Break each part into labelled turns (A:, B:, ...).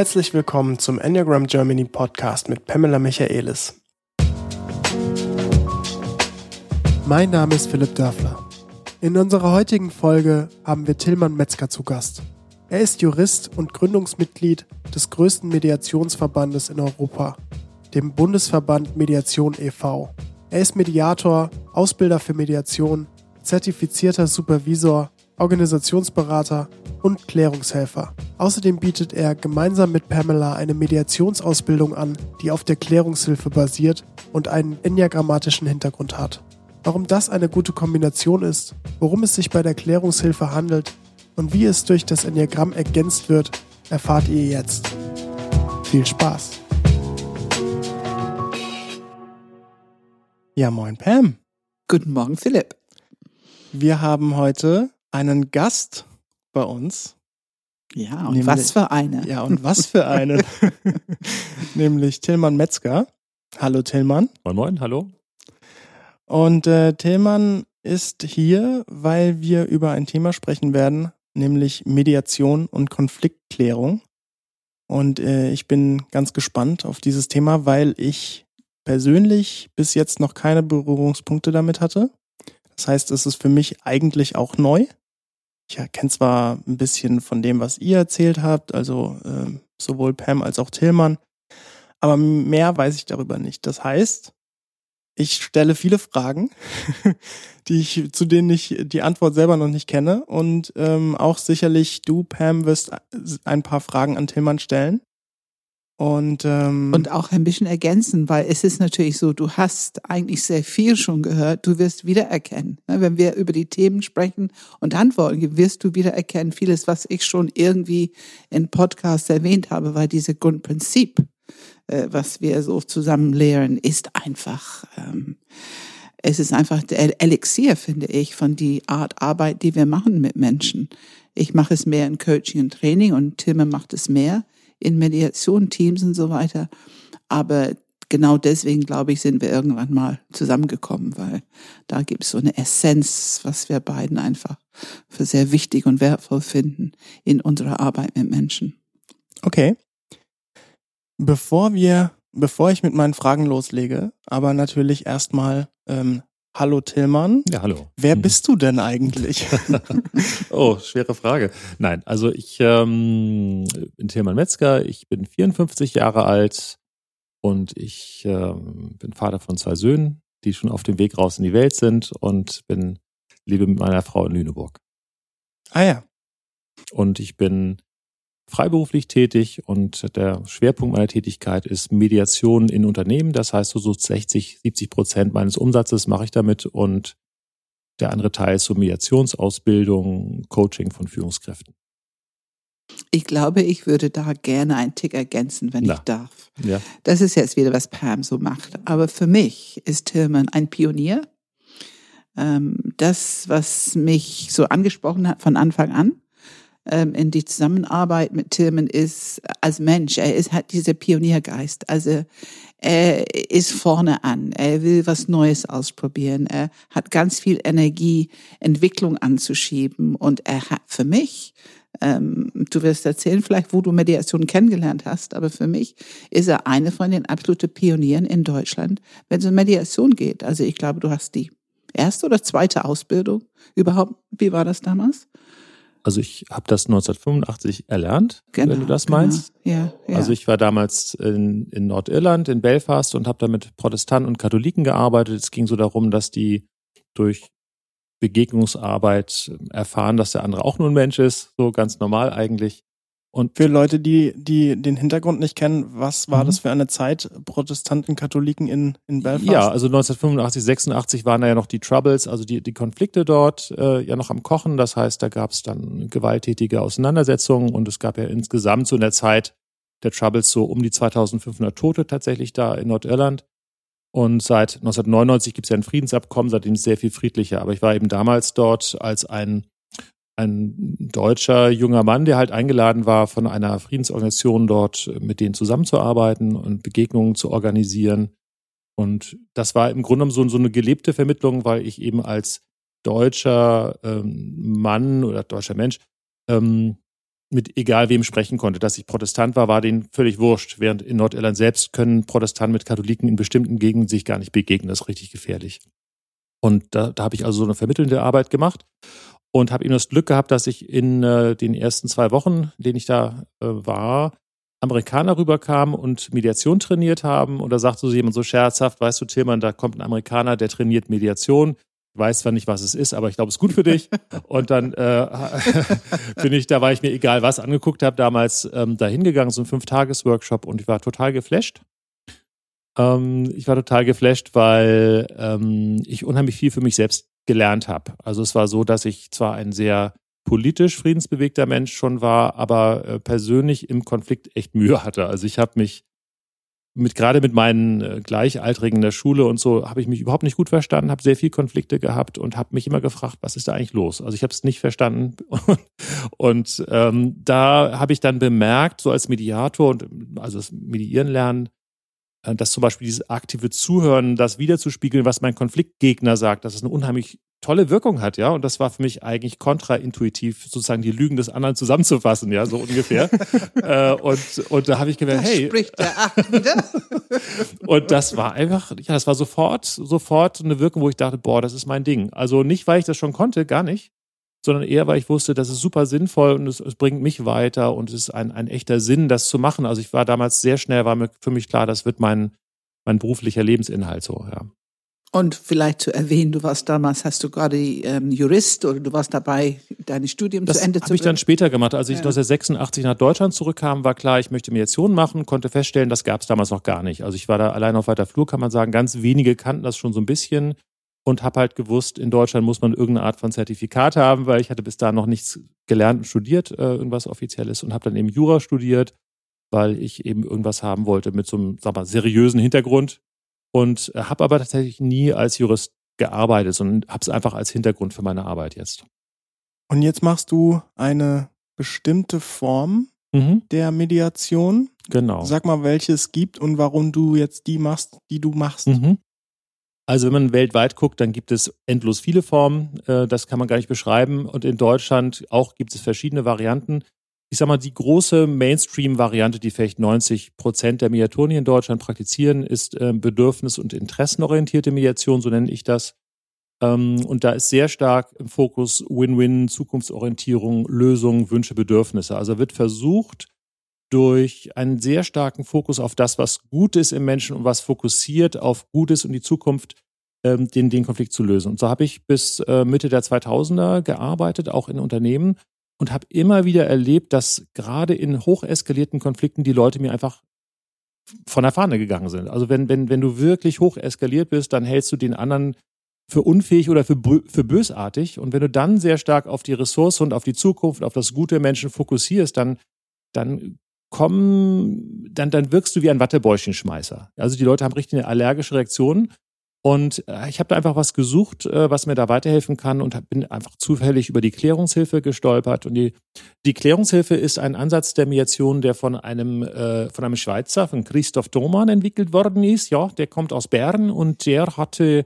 A: Herzlich willkommen zum Enneagram Germany Podcast mit Pamela Michaelis. Mein Name ist Philipp Dörfler. In unserer heutigen Folge haben wir Tillmann Metzger zu Gast. Er ist Jurist und Gründungsmitglied des größten Mediationsverbandes in Europa, dem Bundesverband Mediation e.V. Er ist Mediator, Ausbilder für Mediation, zertifizierter Supervisor, Organisationsberater und Klärungshelfer. Außerdem bietet er gemeinsam mit Pamela eine Mediationsausbildung an, die auf der Klärungshilfe basiert und einen enneagrammatischen Hintergrund hat. Warum das eine gute Kombination ist, worum es sich bei der Klärungshilfe handelt und wie es durch das Enneagramm ergänzt wird, erfahrt ihr jetzt. Viel Spaß! Ja, moin Pam.
B: Guten Morgen, Philipp.
A: Wir haben heute einen Gast bei uns.
B: Ja, und Nämlich, was für eine.
A: Ja, und was für eine. Nämlich Tillmann Metzger. Hallo Tillmann.
C: Moin, moin, hallo.
A: Und äh, Tillmann ist hier, weil wir über ein Thema sprechen werden, nämlich Mediation und Konfliktklärung. Und äh, ich bin ganz gespannt auf dieses Thema, weil ich persönlich bis jetzt noch keine Berührungspunkte damit hatte. Das heißt, es ist für mich eigentlich auch neu. Ich kenne zwar ein bisschen von dem, was ihr erzählt habt, also äh, sowohl Pam als auch Tillmann, aber mehr weiß ich darüber nicht. Das heißt, ich stelle viele Fragen, die ich, zu denen ich die Antwort selber noch nicht kenne. Und ähm, auch sicherlich du, Pam, wirst ein paar Fragen an Tillmann stellen. Und, ähm,
B: und auch ein bisschen ergänzen, weil es ist natürlich so, du hast eigentlich sehr viel schon gehört, du wirst wiedererkennen. Ne? Wenn wir über die Themen sprechen und antworten, wirst du wiedererkennen, vieles, was ich schon irgendwie in Podcasts erwähnt habe, weil diese Grundprinzip, äh, was wir so zusammen lehren, ist einfach, ähm, es ist einfach der Elixier, finde ich, von die Art Arbeit, die wir machen mit Menschen. Ich mache es mehr in Coaching und Training und Timme macht es mehr in Mediation-Teams und so weiter. Aber genau deswegen, glaube ich, sind wir irgendwann mal zusammengekommen, weil da gibt es so eine Essenz, was wir beiden einfach für sehr wichtig und wertvoll finden in unserer Arbeit mit Menschen.
A: Okay. Bevor wir, bevor ich mit meinen Fragen loslege, aber natürlich erstmal ähm, Hallo Tillmann.
C: Ja, hallo.
A: Wer mhm. bist du denn eigentlich?
C: oh, schwere Frage. Nein, also ich ähm, bin Tillmann Metzger, ich bin 54 Jahre alt und ich ähm, bin Vater von zwei Söhnen, die schon auf dem Weg raus in die Welt sind und bin lebe mit meiner Frau in Lüneburg.
A: Ah ja.
C: Und ich bin freiberuflich tätig und der Schwerpunkt meiner Tätigkeit ist Mediation in Unternehmen. Das heißt, so, so 60, 70 Prozent meines Umsatzes mache ich damit und der andere Teil ist so Mediationsausbildung, Coaching von Führungskräften.
B: Ich glaube, ich würde da gerne einen Tick ergänzen, wenn Na. ich darf.
C: Ja.
B: Das ist jetzt wieder, was Pam so macht. Aber für mich ist Tillman ein Pionier. Ähm, das, was mich so angesprochen hat von Anfang an, ähm, in die Zusammenarbeit mit Tillman ist als Mensch. Er ist, hat diese Pioniergeist. Also er ist vorne an. Er will was Neues ausprobieren. Er hat ganz viel Energie, Entwicklung anzuschieben. Und er hat für mich, ähm, du wirst erzählen vielleicht, wo du Mediation kennengelernt hast, aber für mich ist er eine von den absoluten Pionieren in Deutschland, wenn es um Mediation geht. Also ich glaube, du hast die erste oder zweite Ausbildung überhaupt. Wie war das damals?
C: Also ich habe das 1985 erlernt, genau, wenn du das genau. meinst.
B: Ja, ja.
C: Also ich war damals in, in Nordirland, in Belfast und habe da mit Protestanten und Katholiken gearbeitet. Es ging so darum, dass die durch Begegnungsarbeit erfahren, dass der andere auch nur ein Mensch ist, so ganz normal eigentlich.
A: Und für Leute, die, die den Hintergrund nicht kennen, was war mhm. das für eine Zeit, Protestanten, Katholiken in, in Belfast?
C: Ja, also 1985, 86 waren da ja noch die Troubles, also die, die Konflikte dort äh, ja noch am Kochen. Das heißt, da gab es dann gewalttätige Auseinandersetzungen und es gab ja insgesamt so in der Zeit der Troubles so um die 2500 Tote tatsächlich da in Nordirland. Und seit 1999 gibt es ja ein Friedensabkommen, seitdem ist es sehr viel friedlicher. Aber ich war eben damals dort als ein ein deutscher junger Mann, der halt eingeladen war, von einer Friedensorganisation dort mit denen zusammenzuarbeiten und Begegnungen zu organisieren. Und das war im Grunde genommen so, eine gelebte Vermittlung, weil ich eben als deutscher ähm, Mann oder deutscher Mensch ähm, mit egal wem sprechen konnte. Dass ich Protestant war, war denen völlig wurscht. Während in Nordirland selbst können Protestanten mit Katholiken in bestimmten Gegenden sich gar nicht begegnen. Das ist richtig gefährlich. Und da, da habe ich also so eine vermittelnde Arbeit gemacht und habe eben das Glück gehabt, dass ich in äh, den ersten zwei Wochen, in denen ich da äh, war, Amerikaner rüberkamen und Mediation trainiert haben. Und da sagte so jemand so scherzhaft, weißt du, Tillmann, da kommt ein Amerikaner, der trainiert Mediation. Ich weiß zwar nicht, was es ist, aber ich glaube, es ist gut für dich. Und dann äh, bin ich, da war ich mir egal was angeguckt habe, damals ähm, da hingegangen, so ein Fünf-Tages-Workshop und ich war total geflasht. Ähm, ich war total geflasht, weil ähm, ich unheimlich viel für mich selbst gelernt habe. Also es war so, dass ich zwar ein sehr politisch friedensbewegter Mensch schon war, aber äh, persönlich im Konflikt echt Mühe hatte. Also ich habe mich mit gerade mit meinen äh, Gleichaltrigen in der Schule und so habe ich mich überhaupt nicht gut verstanden, habe sehr viel Konflikte gehabt und habe mich immer gefragt, was ist da eigentlich los? Also ich habe es nicht verstanden und, ähm, da habe ich dann bemerkt, so als Mediator und also das Mediieren lernen, dass zum Beispiel dieses aktive Zuhören, das wiederzuspiegeln, was mein Konfliktgegner sagt, dass es eine unheimlich tolle Wirkung hat, ja. Und das war für mich eigentlich kontraintuitiv, sozusagen die Lügen des anderen zusammenzufassen, ja, so ungefähr. äh, und, und da habe ich gemerkt, hey.
B: Spricht der Acht wieder.
C: und das war einfach, ja, das war sofort, sofort eine Wirkung, wo ich dachte, boah, das ist mein Ding. Also nicht, weil ich das schon konnte, gar nicht, sondern eher, weil ich wusste, das ist super sinnvoll und es, es, bringt mich weiter und es ist ein, ein echter Sinn, das zu machen. Also ich war damals sehr schnell, war mir für mich klar, das wird mein, mein beruflicher Lebensinhalt so, ja.
B: Und vielleicht zu erwähnen, du warst damals, hast du gerade ähm, Jurist oder du warst dabei, dein Studium
C: das
B: zu Ende zu
C: bringen? Das habe ich dann später gemacht. Als ich ja. 1986 nach Deutschland zurückkam, war klar, ich möchte Mediation machen, konnte feststellen, das gab es damals noch gar nicht. Also ich war da allein auf weiter Flur, kann man sagen. Ganz wenige kannten das schon so ein bisschen und habe halt gewusst, in Deutschland muss man irgendeine Art von Zertifikat haben, weil ich hatte bis dahin noch nichts gelernt und studiert, äh, irgendwas Offizielles und habe dann eben Jura studiert, weil ich eben irgendwas haben wollte mit so einem, sag mal, seriösen Hintergrund und äh, habe aber tatsächlich nie als Jurist gearbeitet, sondern habe es einfach als Hintergrund für meine Arbeit jetzt.
A: Und jetzt machst du eine bestimmte Form mhm. der Mediation.
C: Genau.
A: Sag mal, welche es gibt und warum du jetzt die machst, die du machst.
C: Mhm. Also wenn man weltweit guckt, dann gibt es endlos viele Formen. Äh, das kann man gar nicht beschreiben. Und in Deutschland auch gibt es verschiedene Varianten. Ich sag mal, die große Mainstream-Variante, die vielleicht 90 Prozent der Mediatoren in Deutschland praktizieren, ist äh, bedürfnis- und interessenorientierte Mediation, so nenne ich das. Ähm, und da ist sehr stark im Fokus Win-Win, Zukunftsorientierung, Lösungen, Wünsche, Bedürfnisse. Also wird versucht, durch einen sehr starken Fokus auf das, was gut ist im Menschen und was fokussiert auf Gutes und die Zukunft, ähm, den, den Konflikt zu lösen. Und so habe ich bis äh, Mitte der 2000er gearbeitet, auch in Unternehmen und habe immer wieder erlebt, dass gerade in hocheskalierten Konflikten die Leute mir einfach von der Fahne gegangen sind. Also wenn, wenn, wenn du wirklich hoch eskaliert bist, dann hältst du den anderen für unfähig oder für, für bösartig. Und wenn du dann sehr stark auf die Ressource und auf die Zukunft, auf das gute Menschen fokussierst, dann, dann kommen, dann, dann wirkst du wie ein Wattebäuschenschmeißer. Also die Leute haben richtig eine allergische Reaktion. Und äh, ich habe da einfach was gesucht, äh, was mir da weiterhelfen kann und bin einfach zufällig über die Klärungshilfe gestolpert. Und die, die Klärungshilfe ist ein Ansatz der Mediation, der von einem, äh, von einem Schweizer, von Christoph Thomann entwickelt worden ist. Ja, der kommt aus Bern und der hatte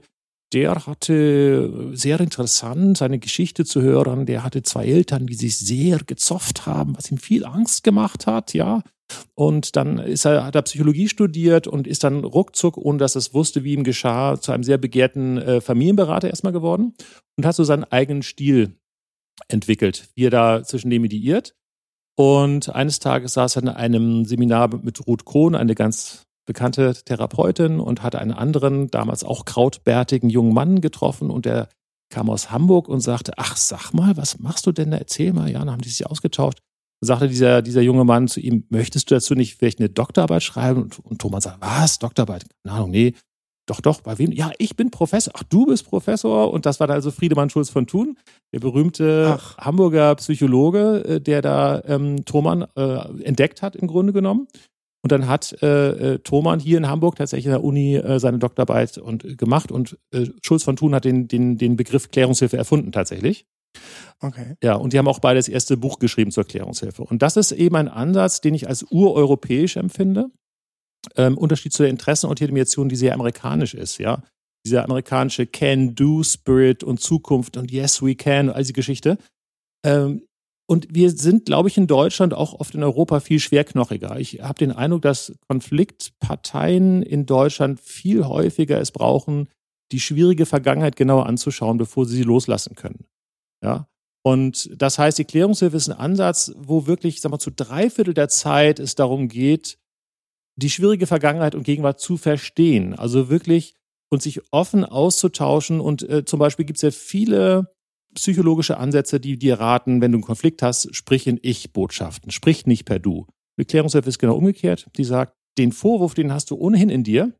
C: der hatte sehr interessant seine Geschichte zu hören. Der hatte zwei Eltern, die sich sehr gezofft haben, was ihm viel Angst gemacht hat, ja. Und dann ist er, hat er Psychologie studiert und ist dann ruckzuck, ohne dass es wusste, wie ihm geschah, zu einem sehr begehrten äh, Familienberater erstmal geworden und hat so seinen eigenen Stil entwickelt, wie er da zwischen dem mediiert. Und eines Tages saß er in einem Seminar mit Ruth Kohn, eine ganz bekannte Therapeutin und hatte einen anderen, damals auch krautbärtigen jungen Mann getroffen und der kam aus Hamburg und sagte, ach, sag mal, was machst du denn da? Erzähl mal. Ja, dann haben die sich ausgetauscht. Dann sagte dieser, dieser junge Mann zu ihm, möchtest du dazu nicht vielleicht eine Doktorarbeit schreiben? Und, und Thomas sagt, was, Doktorarbeit? Keine Ahnung, nee. Doch, doch, bei wem? Ja, ich bin Professor. Ach, du bist Professor. Und das war dann also Friedemann Schulz von Thun, der berühmte Ach. Hamburger Psychologe, äh, der da ähm, Thomann äh, entdeckt hat, im Grunde genommen. Und dann hat äh, äh, Thomann hier in Hamburg tatsächlich in der Uni äh, seine Doktorarbeit und, äh, gemacht und äh, Schulz von Thun hat den, den, den Begriff Klärungshilfe erfunden tatsächlich.
A: Okay.
C: Ja, und die haben auch beide das erste Buch geschrieben zur Klärungshilfe. Und das ist eben ein Ansatz, den ich als ureuropäisch empfinde. Ähm, Unterschied zu der interessenorientierten die sehr amerikanisch ist, ja. Dieser amerikanische Can-Do-Spirit und Zukunft und Yes, we can, all diese Geschichte. Ähm, und wir sind, glaube ich, in Deutschland auch oft in Europa viel schwerknochiger. Ich habe den Eindruck, dass Konfliktparteien in Deutschland viel häufiger es brauchen, die schwierige Vergangenheit genauer anzuschauen, bevor sie sie loslassen können. Ja. Und das heißt, die Klärungshilfe ist ein Ansatz, wo wirklich, sag mal, zu drei Viertel der Zeit es darum geht, die schwierige Vergangenheit und Gegenwart zu verstehen. Also wirklich und sich offen auszutauschen. Und äh, zum Beispiel gibt es ja viele psychologische Ansätze, die dir raten, wenn du einen Konflikt hast, sprich in Ich-Botschaften, sprich nicht per Du. Die Klärungshilfe ist genau umgekehrt. Die sagt, den Vorwurf, den hast du ohnehin in dir.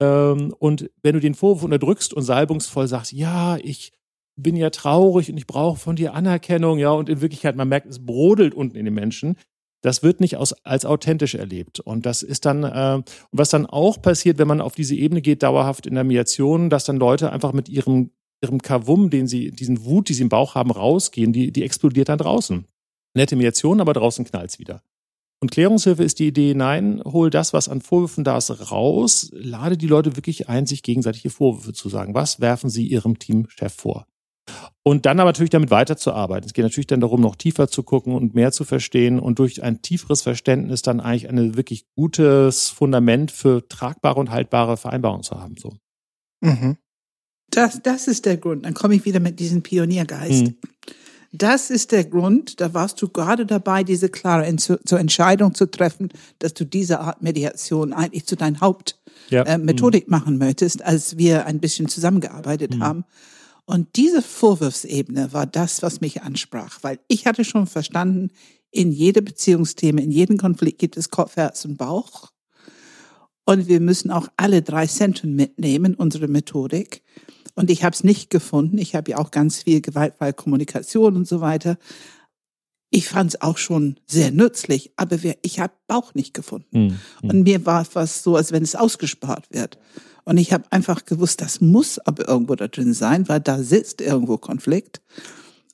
C: Ähm, und wenn du den Vorwurf unterdrückst und salbungsvoll sagst, ja, ich bin ja traurig und ich brauche von dir Anerkennung, ja, und in Wirklichkeit, man merkt, es brodelt unten in den Menschen, das wird nicht aus, als authentisch erlebt. Und das ist dann, äh, was dann auch passiert, wenn man auf diese Ebene geht, dauerhaft in der Mediation, dass dann Leute einfach mit ihrem ihrem Kavum, den sie, diesen Wut, die sie im Bauch haben, rausgehen, die, die explodiert dann draußen. Nette Mediation, aber draußen knallt's wieder. Und Klärungshilfe ist die Idee, nein, hol das, was an Vorwürfen da ist, raus, lade die Leute wirklich ein, sich gegenseitige Vorwürfe zu sagen. Was werfen sie ihrem Teamchef vor? Und dann aber natürlich damit weiterzuarbeiten. Es geht natürlich dann darum, noch tiefer zu gucken und mehr zu verstehen und durch ein tieferes Verständnis dann eigentlich ein wirklich gutes Fundament für tragbare und haltbare Vereinbarungen zu haben. So.
B: Mhm. Das, das ist der Grund. Dann komme ich wieder mit diesem Pioniergeist. Mhm. Das ist der Grund, da warst du gerade dabei, diese klare Ent zur Entscheidung zu treffen, dass du diese Art Mediation eigentlich zu deiner Hauptmethodik ja. äh, mhm. machen möchtest, als wir ein bisschen zusammengearbeitet mhm. haben. Und diese Vorwurfsebene war das, was mich ansprach, weil ich hatte schon verstanden, in jede Beziehungsthema, in jedem Konflikt gibt es Kopf, Herz und Bauch. Und wir müssen auch alle drei Zentren mitnehmen, unsere Methodik. Und ich habe es nicht gefunden. Ich habe ja auch ganz viel gewaltfreie Kommunikation und so weiter. Ich fand es auch schon sehr nützlich, aber ich habe Bauch nicht gefunden. Mhm. Und mir war fast so, als wenn es ausgespart wird. Und ich habe einfach gewusst, das muss aber irgendwo da drin sein, weil da sitzt irgendwo Konflikt.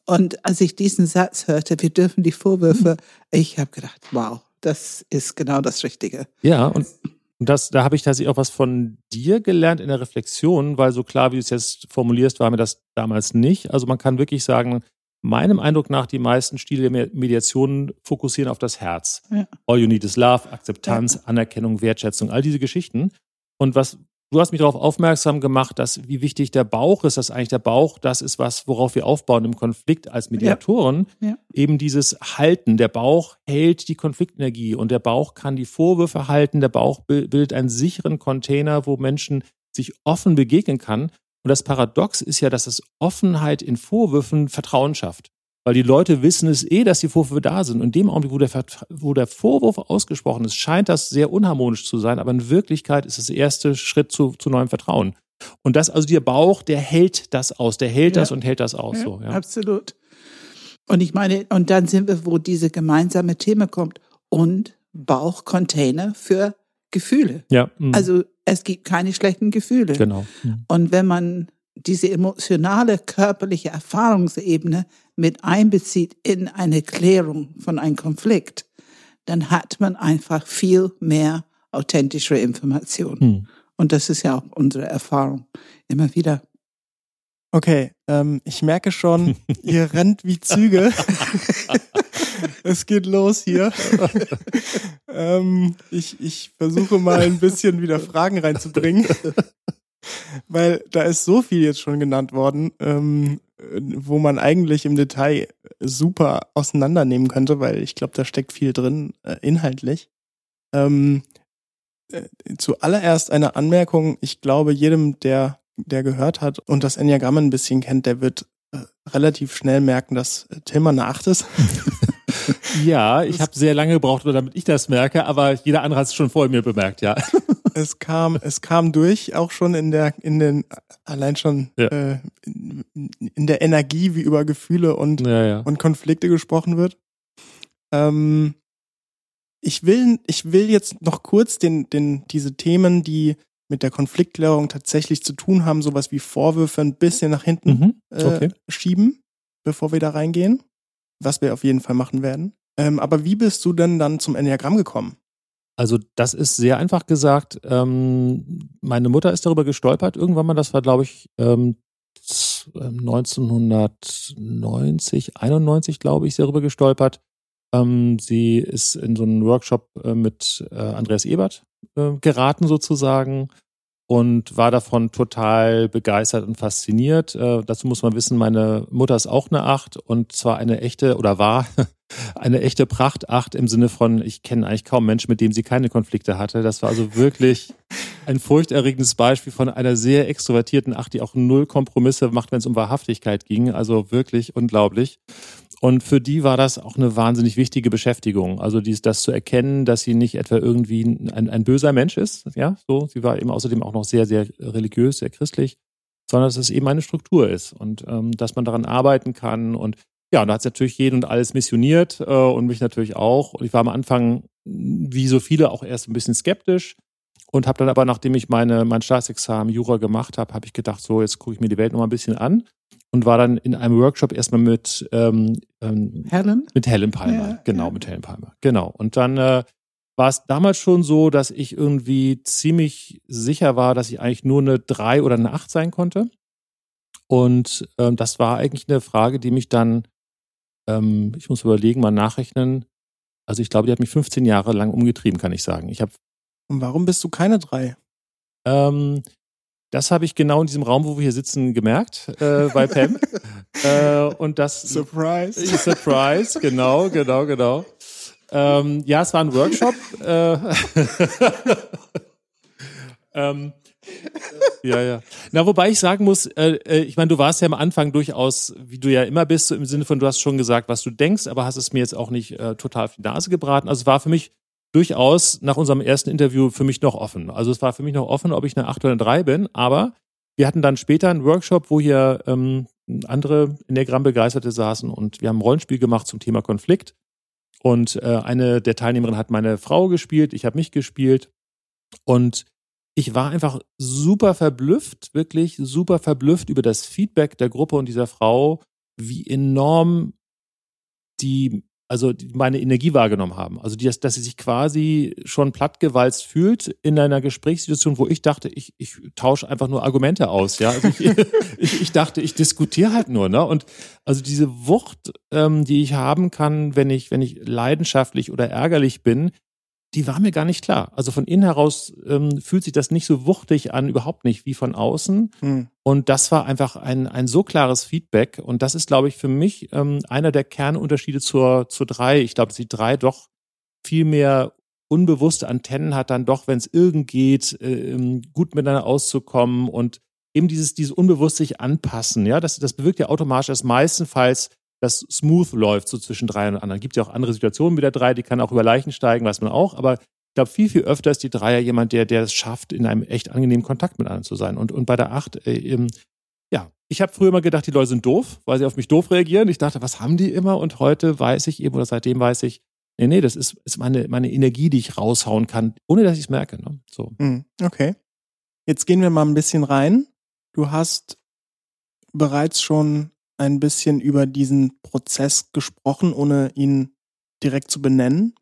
B: Und als ich diesen Satz hörte, wir dürfen die Vorwürfe, mhm. ich habe gedacht, wow, das ist genau das Richtige.
C: Ja, und und das, da habe ich tatsächlich auch was von dir gelernt in der Reflexion, weil so klar, wie du es jetzt formulierst, war mir das damals nicht. Also man kann wirklich sagen, meinem Eindruck nach, die meisten Stile der Mediation fokussieren auf das Herz. Ja. All you need is love, Akzeptanz, ja. Anerkennung, Wertschätzung, all diese Geschichten. Und was, du hast mich darauf aufmerksam gemacht, dass wie wichtig der Bauch ist, dass eigentlich der Bauch das ist, was, worauf wir aufbauen im Konflikt als Mediatoren. Ja. Ja. Eben dieses Halten. Der Bauch hält die Konfliktenergie und der Bauch kann die Vorwürfe halten. Der Bauch bildet einen sicheren Container, wo Menschen sich offen begegnen kann. Und das Paradox ist ja, dass es Offenheit in Vorwürfen Vertrauen schafft. Weil die Leute wissen es eh, dass die Vorwürfe da sind. Und in dem Augenblick, wo der, wo der Vorwurf ausgesprochen ist, scheint das sehr unharmonisch zu sein. Aber in Wirklichkeit ist es der erste Schritt zu, zu neuem Vertrauen. Und das, also der Bauch, der hält das aus, der hält ja. das und hält das aus. Ja, so, ja.
B: Absolut. Und ich meine, und dann sind wir, wo diese gemeinsame Thema kommt. Und Bauchcontainer für Gefühle.
C: Ja.
B: Mh. Also es gibt keine schlechten Gefühle.
C: Genau.
B: Mhm. Und wenn man diese emotionale, körperliche Erfahrungsebene mit einbezieht in eine Klärung von einem Konflikt, dann hat man einfach viel mehr authentische Informationen. Hm. Und das ist ja auch unsere Erfahrung immer wieder.
A: Okay, ähm, ich merke schon, ihr rennt wie Züge. es geht los hier. ähm, ich, ich versuche mal ein bisschen wieder Fragen reinzubringen. Weil da ist so viel jetzt schon genannt worden, ähm, wo man eigentlich im Detail super auseinandernehmen könnte, weil ich glaube, da steckt viel drin, äh, inhaltlich. Ähm, äh, zuallererst eine Anmerkung. Ich glaube, jedem, der, der gehört hat und das Enneagramm ein bisschen kennt, der wird äh, relativ schnell merken, dass Tilma eine Acht ist.
C: ja, ich habe sehr lange gebraucht, damit ich das merke, aber jeder andere hat es schon vor mir bemerkt, ja
A: es kam, es kam durch, auch schon in der, in den, allein schon ja. äh, in der Energie, wie über Gefühle und,
C: ja, ja.
A: und Konflikte gesprochen wird. Ähm, ich will, ich will jetzt noch kurz den, den, diese Themen, die mit der Konfliktklärung tatsächlich zu tun haben, sowas wie Vorwürfe ein bisschen nach hinten mhm. okay. äh, schieben, bevor wir da reingehen, was wir auf jeden Fall machen werden. Ähm, aber wie bist du denn dann zum Enneagramm gekommen?
C: Also das ist sehr einfach gesagt. Ähm, meine Mutter ist darüber gestolpert irgendwann mal. Das war, glaube ich, ähm, das 1990, ähm, 91, glaube ich, darüber gestolpert. Ähm, sie ist in so einen Workshop äh, mit äh, Andreas Ebert äh, geraten sozusagen und war davon total begeistert und fasziniert. Äh, dazu muss man wissen, meine Mutter ist auch eine Acht und zwar eine echte oder war eine echte Prachtacht im Sinne von, ich kenne eigentlich kaum Menschen, mit dem sie keine Konflikte hatte. Das war also wirklich ein furchterregendes Beispiel von einer sehr extrovertierten Acht, die auch null Kompromisse macht, wenn es um Wahrhaftigkeit ging. Also wirklich unglaublich. Und für die war das auch eine wahnsinnig wichtige Beschäftigung. Also dies, das zu erkennen, dass sie nicht etwa irgendwie ein, ein böser Mensch ist. Ja, so. Sie war eben außerdem auch noch sehr, sehr religiös, sehr christlich, sondern dass es eben eine Struktur ist und ähm, dass man daran arbeiten kann. Und ja, da hat es natürlich jeden und alles missioniert äh, und mich natürlich auch. Und ich war am Anfang, wie so viele, auch erst ein bisschen skeptisch und habe dann aber, nachdem ich meine, mein Staatsexamen Jura gemacht habe, habe ich gedacht, so, jetzt gucke ich mir die Welt noch mal ein bisschen an und war dann in einem Workshop erstmal mit ähm, ähm,
B: Helen?
C: Mit Helen Palmer, ja, genau, ja. mit Helen Palmer. Genau. Und dann äh, war es damals schon so, dass ich irgendwie ziemlich sicher war, dass ich eigentlich nur eine drei oder eine acht sein konnte. Und ähm, das war eigentlich eine Frage, die mich dann, ähm, ich muss überlegen, mal nachrechnen. Also ich glaube, die hat mich 15 Jahre lang umgetrieben, kann ich sagen. Ich habe.
A: Und warum bist du keine drei?
C: Ähm, das habe ich genau in diesem Raum, wo wir hier sitzen, gemerkt äh, bei Pam. äh, und das
A: Surprise.
C: Surprise, genau, genau, genau. Ähm, ja, es war ein Workshop. Äh, ähm, ja, ja. Na, wobei ich sagen muss, äh, äh, ich meine, du warst ja am Anfang durchaus, wie du ja immer bist, so im Sinne von, du hast schon gesagt, was du denkst, aber hast es mir jetzt auch nicht äh, total auf die Nase gebraten. Also es war für mich durchaus nach unserem ersten Interview für mich noch offen. Also es war für mich noch offen, ob ich eine 8 oder eine 3 bin, aber wir hatten dann später einen Workshop, wo hier ähm, andere Enneagramm-Begeisterte saßen und wir haben ein Rollenspiel gemacht zum Thema Konflikt. Und äh, eine der Teilnehmerinnen hat meine Frau gespielt, ich habe mich gespielt. Und ich war einfach super verblüfft, wirklich super verblüfft über das Feedback der Gruppe und dieser Frau, wie enorm die also meine Energie wahrgenommen haben. Also die, dass sie sich quasi schon plattgewalzt fühlt in einer Gesprächssituation, wo ich dachte, ich, ich tausche einfach nur Argumente aus. Ja, also ich, ich, ich dachte, ich diskutiere halt nur. Ne? Und also diese Wucht, ähm, die ich haben kann, wenn ich wenn ich leidenschaftlich oder ärgerlich bin, die war mir gar nicht klar. Also von innen heraus ähm, fühlt sich das nicht so wuchtig an, überhaupt nicht wie von außen. Hm. Und das war einfach ein, ein so klares Feedback. Und das ist, glaube ich, für mich ähm, einer der Kernunterschiede zur, zur drei. Ich glaube, dass die drei doch viel mehr unbewusste Antennen hat, dann doch, wenn es irgend geht, äh, gut miteinander auszukommen und eben dieses, dieses unbewusst sich anpassen. Ja, das, das bewirkt ja automatisch dass meistenfalls das smooth läuft, so zwischen drei und anderen. Gibt ja auch andere Situationen mit der drei, die kann auch über Leichen steigen, weiß man auch, aber ich glaube, viel, viel öfter ist die Dreier jemand, der, der es schafft, in einem echt angenehmen Kontakt mit anderen zu sein. Und, und bei der Acht, äh, eben, ja, ich habe früher mal gedacht, die Leute sind doof, weil sie auf mich doof reagieren. Ich dachte, was haben die immer? Und heute weiß ich eben, oder seitdem weiß ich, nee, nee, das ist, ist meine, meine Energie, die ich raushauen kann, ohne dass ich es merke. Ne? So.
A: Hm, okay. Jetzt gehen wir mal ein bisschen rein. Du hast bereits schon ein bisschen über diesen Prozess gesprochen, ohne ihn direkt zu benennen.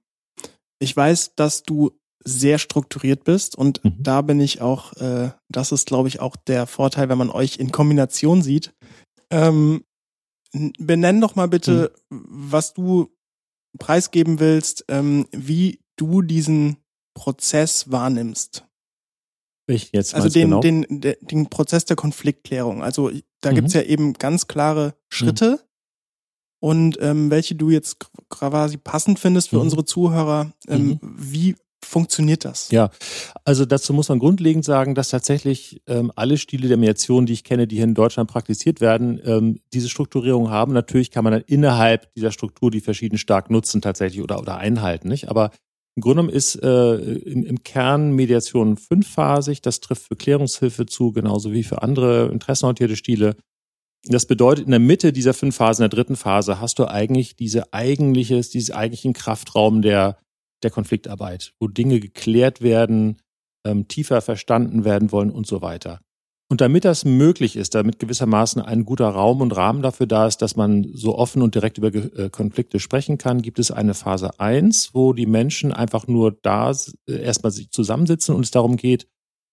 A: Ich weiß, dass du sehr strukturiert bist und mhm. da bin ich auch, äh, das ist, glaube ich, auch der Vorteil, wenn man euch in Kombination sieht. Ähm, benenn doch mal bitte, mhm. was du preisgeben willst, ähm, wie du diesen Prozess wahrnimmst.
C: Ich jetzt
A: also den, genau? den, den, den Prozess der Konfliktklärung. Also da mhm. gibt's ja eben ganz klare Schritte. Mhm. Und ähm, welche du jetzt quasi passend findest für mhm. unsere Zuhörer, ähm, mhm. wie funktioniert das?
C: Ja, also dazu muss man grundlegend sagen, dass tatsächlich ähm, alle Stile der Mediation, die ich kenne, die hier in Deutschland praktiziert werden, ähm, diese Strukturierung haben. Natürlich kann man dann innerhalb dieser Struktur die verschiedenen stark nutzen tatsächlich oder, oder einhalten, nicht? Aber im Grunde genommen ist äh, im, im Kern Mediation fünfphasig. Das trifft für Klärungshilfe zu, genauso wie für andere interessenorientierte Stile. Das bedeutet, in der Mitte dieser fünf Phasen, in der dritten Phase, hast du eigentlich diese eigentliches, diesen eigentlichen Kraftraum der, der Konfliktarbeit, wo Dinge geklärt werden, ähm, tiefer verstanden werden wollen und so weiter. Und damit das möglich ist, damit gewissermaßen ein guter Raum und Rahmen dafür da ist, dass man so offen und direkt über äh, Konflikte sprechen kann, gibt es eine Phase eins, wo die Menschen einfach nur da äh, erstmal sich zusammensitzen und es darum geht,